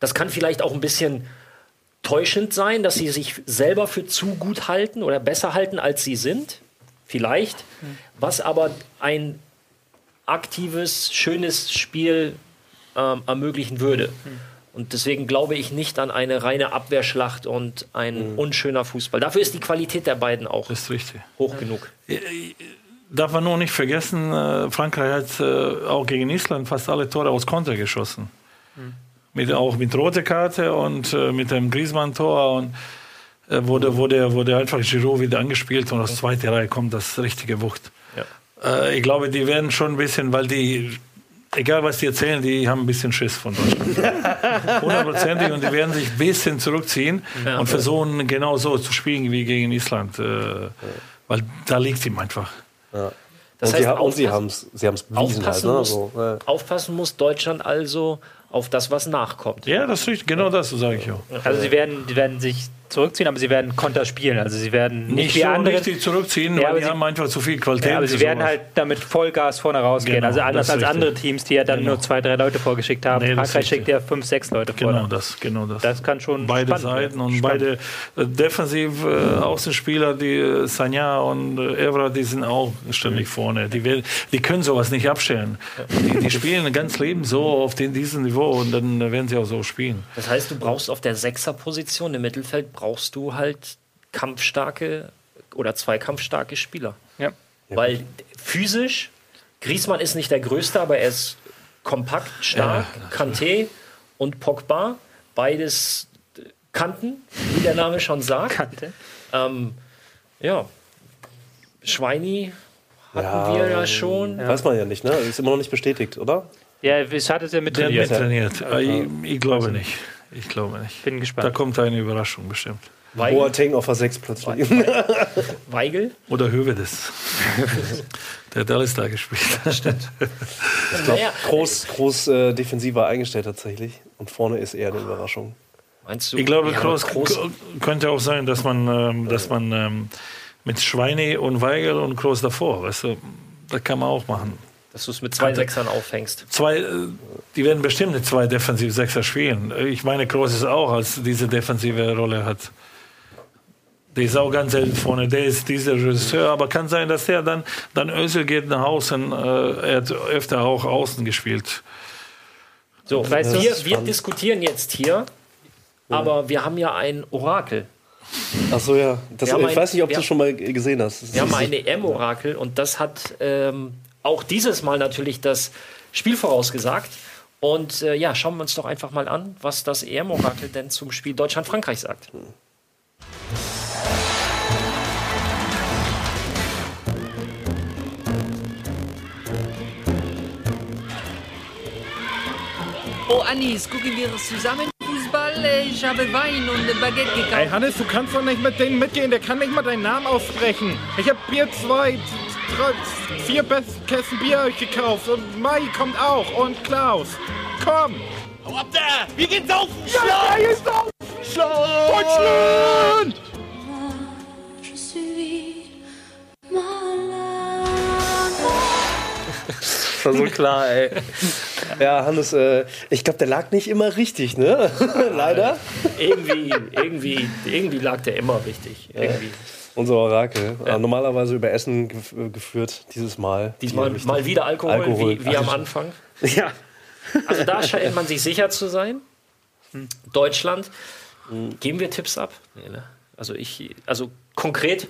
S2: Das kann vielleicht auch ein bisschen täuschend sein, dass sie sich selber für zu gut halten oder besser halten, als sie sind. Vielleicht. Was aber ein aktives, schönes Spiel ähm, ermöglichen würde. Und deswegen glaube ich nicht an eine reine Abwehrschlacht und ein mhm. unschöner Fußball. Dafür ist die Qualität der beiden auch hoch genug.
S4: Darf man nur nicht vergessen, äh, Frankreich hat äh, auch gegen Island fast alle Tore aus Konter geschossen. Mhm. Mit, auch mit roter Karte und äh, mit dem Griezmann-Tor. Und wurde, wurde, wurde einfach Giroud wieder angespielt und aus zweiter Reihe kommt das richtige Wucht. Ja. Ich glaube, die werden schon ein bisschen, weil die egal was die erzählen, die haben ein bisschen Schiss von Deutschland. [LAUGHS] Hundertprozentig und die werden sich ein bisschen zurückziehen ja, und versuchen genau so zu spielen wie gegen Island. Äh, weil da liegt ihm einfach.
S1: Ja. Das und, heißt, sie, und sie haben es sie bewiesen.
S2: Aufpassen, halt, ne? muss, so, ja. aufpassen muss Deutschland also auf das, was nachkommt.
S4: Ja, das ist genau das, so sage ich auch.
S3: Also sie werden, die werden sich zurückziehen, aber sie werden Konter spielen. Also sie werden nicht,
S4: nicht
S3: wie
S4: so
S3: andere
S4: richtig zurückziehen, ja, weil die sie, haben einfach zu viel Qualität. Ja,
S3: aber sie werden halt damit Vollgas vorne rausgehen. Genau, also anders als richtig. andere Teams, die ja dann genau. nur zwei, drei Leute vorgeschickt haben. Nee, Frankreich schickt ja fünf, sechs Leute
S4: vor. Genau das, genau das.
S3: Das kann schon
S4: beide Seiten und spannend. beide äh, defensiv äh, Außenspieler, die äh, Sanya und äh, Evra, die sind auch ständig vorne. Die, will, die können sowas nicht abstellen. Die, die spielen ganz Leben so auf den, diesem Niveau und dann werden sie auch so spielen.
S2: Das heißt, du brauchst auf der Sechserposition im Mittelfeld brauchst du halt kampfstarke oder zweikampfstarke Spieler. Ja. Weil physisch, Griezmann ist nicht der Größte, aber er ist kompakt, stark. Ja, Kanté und Pogba, beides Kanten, wie der Name schon sagt. Kante. Ähm, ja, Schweini hatten ja, wir ja schon.
S1: Weiß man ja nicht, ne? Ist immer noch nicht bestätigt, oder?
S3: Ja, es hat es ja mit
S4: trainiert. trainiert. Ich, ich, glaube nicht. Ich glaube nicht.
S3: Bin gespannt.
S4: Da kommt eine Überraschung bestimmt.
S1: Weigel. Boateng auf der 6 plötzlich.
S2: Weigel?
S4: Oder Hövedes. der hat alles da gespielt.
S1: Ja, stimmt. Ich glaube, groß, groß äh, defensiver eingestellt tatsächlich. Und vorne ist eher eine Überraschung.
S4: Meinst du? Ich glaube, Groß, könnte auch sein, dass man, ähm, dass man ähm, mit Schweine und Weigel und Groß davor, weißt du, das kann man auch machen.
S2: Dass du es mit zwei Sechsern auffängst.
S4: Zwei, äh, die werden bestimmt mit zwei defensive Sechser spielen. Ich meine, Groß ist auch, als diese defensive Rolle hat. Der ist auch ganz selten vorne. Der ist dieser Regisseur. Aber kann sein, dass der dann, dann Özil geht nach außen. Äh, er hat öfter auch außen gespielt.
S2: So,
S3: Weißt du,
S2: wir, wir diskutieren jetzt hier, aber wir haben ja ein Orakel.
S1: Ach so, ja. Das, ich
S2: ein-
S1: weiß nicht, ob du schon mal gesehen hast. Das
S2: Wir haben
S1: ist-
S2: ein EM-Orakel und das hat ähm, auch dieses Mal natürlich das Spiel vorausgesagt. Und äh, ja, schauen wir uns doch einfach mal an, was das EM-Orakel denn zum Spiel Deutschland-Frankreich sagt.
S5: Oh, Anis, gucken wir zusammen Fußball? Ich habe Wein und Baguette gekauft.
S6: Hannes, du kannst doch nicht mit denen mitgehen. Der kann nicht mal deinen Namen aussprechen. Ich habe Bier zwei, drei, vier Kästen Bier euch gekauft. Und Mai kommt auch. Und Klaus. Komm. Hau ab da! Wir gehen saufen! Ja, wir gehen saufen! Deutschland!
S7: Je suis malade.
S1: Das war so klar, ey. Ja, Hannes, äh, ich glaube, der lag nicht immer richtig, ne? [LAUGHS] Leider.
S2: Irgendwie, irgendwie, irgendwie lag der immer richtig. Irgendwie.
S1: Unser Orakel. Äh, normalerweise über Essen äh, geführt, dieses Mal.
S2: Diesmal
S1: richtig.
S2: mal wieder Alkohol,
S1: Alkohol.
S2: wie, wie am Anfang. [LAUGHS]
S1: Ja.
S2: Also da scheint man sich sicher zu sein. Deutschland. Geben wir Tipps ab? Nee, ne? Also ich, also konkret.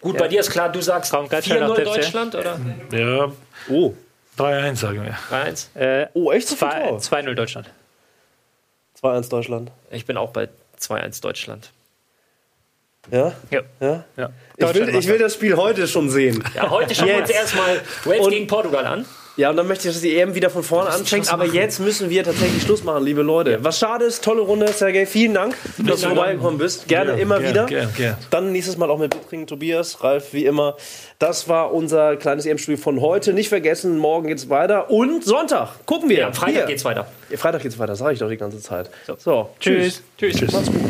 S2: Gut, bei dir ist klar, du sagst
S3: Kommt ganz schnell
S2: 4-0
S3: noch Tipps, ja?
S2: Deutschland oder
S4: Ja,
S1: Oh.
S4: 3-1 sagen wir.
S2: 3-1?
S3: Äh,
S1: Oh, echt so viel
S3: zwei-
S1: Tor?
S3: 2-0 Deutschland.
S1: 2-1 Deutschland.
S2: Ich bin auch bei 2-1 Deutschland.
S1: Ja?
S3: Ja.
S1: Ja?
S3: ja.
S1: Ich will, ich will das Spiel heute schon sehen.
S2: Ja, heute schauen wir uns
S1: Jetzt.
S2: erstmal Wales
S1: Und-
S2: gegen Portugal an.
S1: Ja, und dann möchte ich, dass die EM wieder von vorne anfängt. Aber jetzt müssen wir tatsächlich Schluss machen, liebe Leute. Was schade ist, tolle Runde, Sergej. Vielen Dank, dass du vorbeigekommen bist. Gerne
S4: Gern,
S1: immer
S4: gern,
S1: wieder.
S4: gern, gern.
S1: Dann nächstes Mal auch mit Bittringen, Tobias, Ralf, wie immer. Das war unser kleines EM-Studio von heute. Nicht vergessen, morgen geht's weiter. Und Sonntag gucken wir.
S2: Ja, Freitag
S1: Hier.
S2: geht's weiter.
S1: Freitag geht's weiter, sage ich doch die ganze Zeit. So,
S3: Tschüss.
S2: Tschüss.
S1: Macht's gut.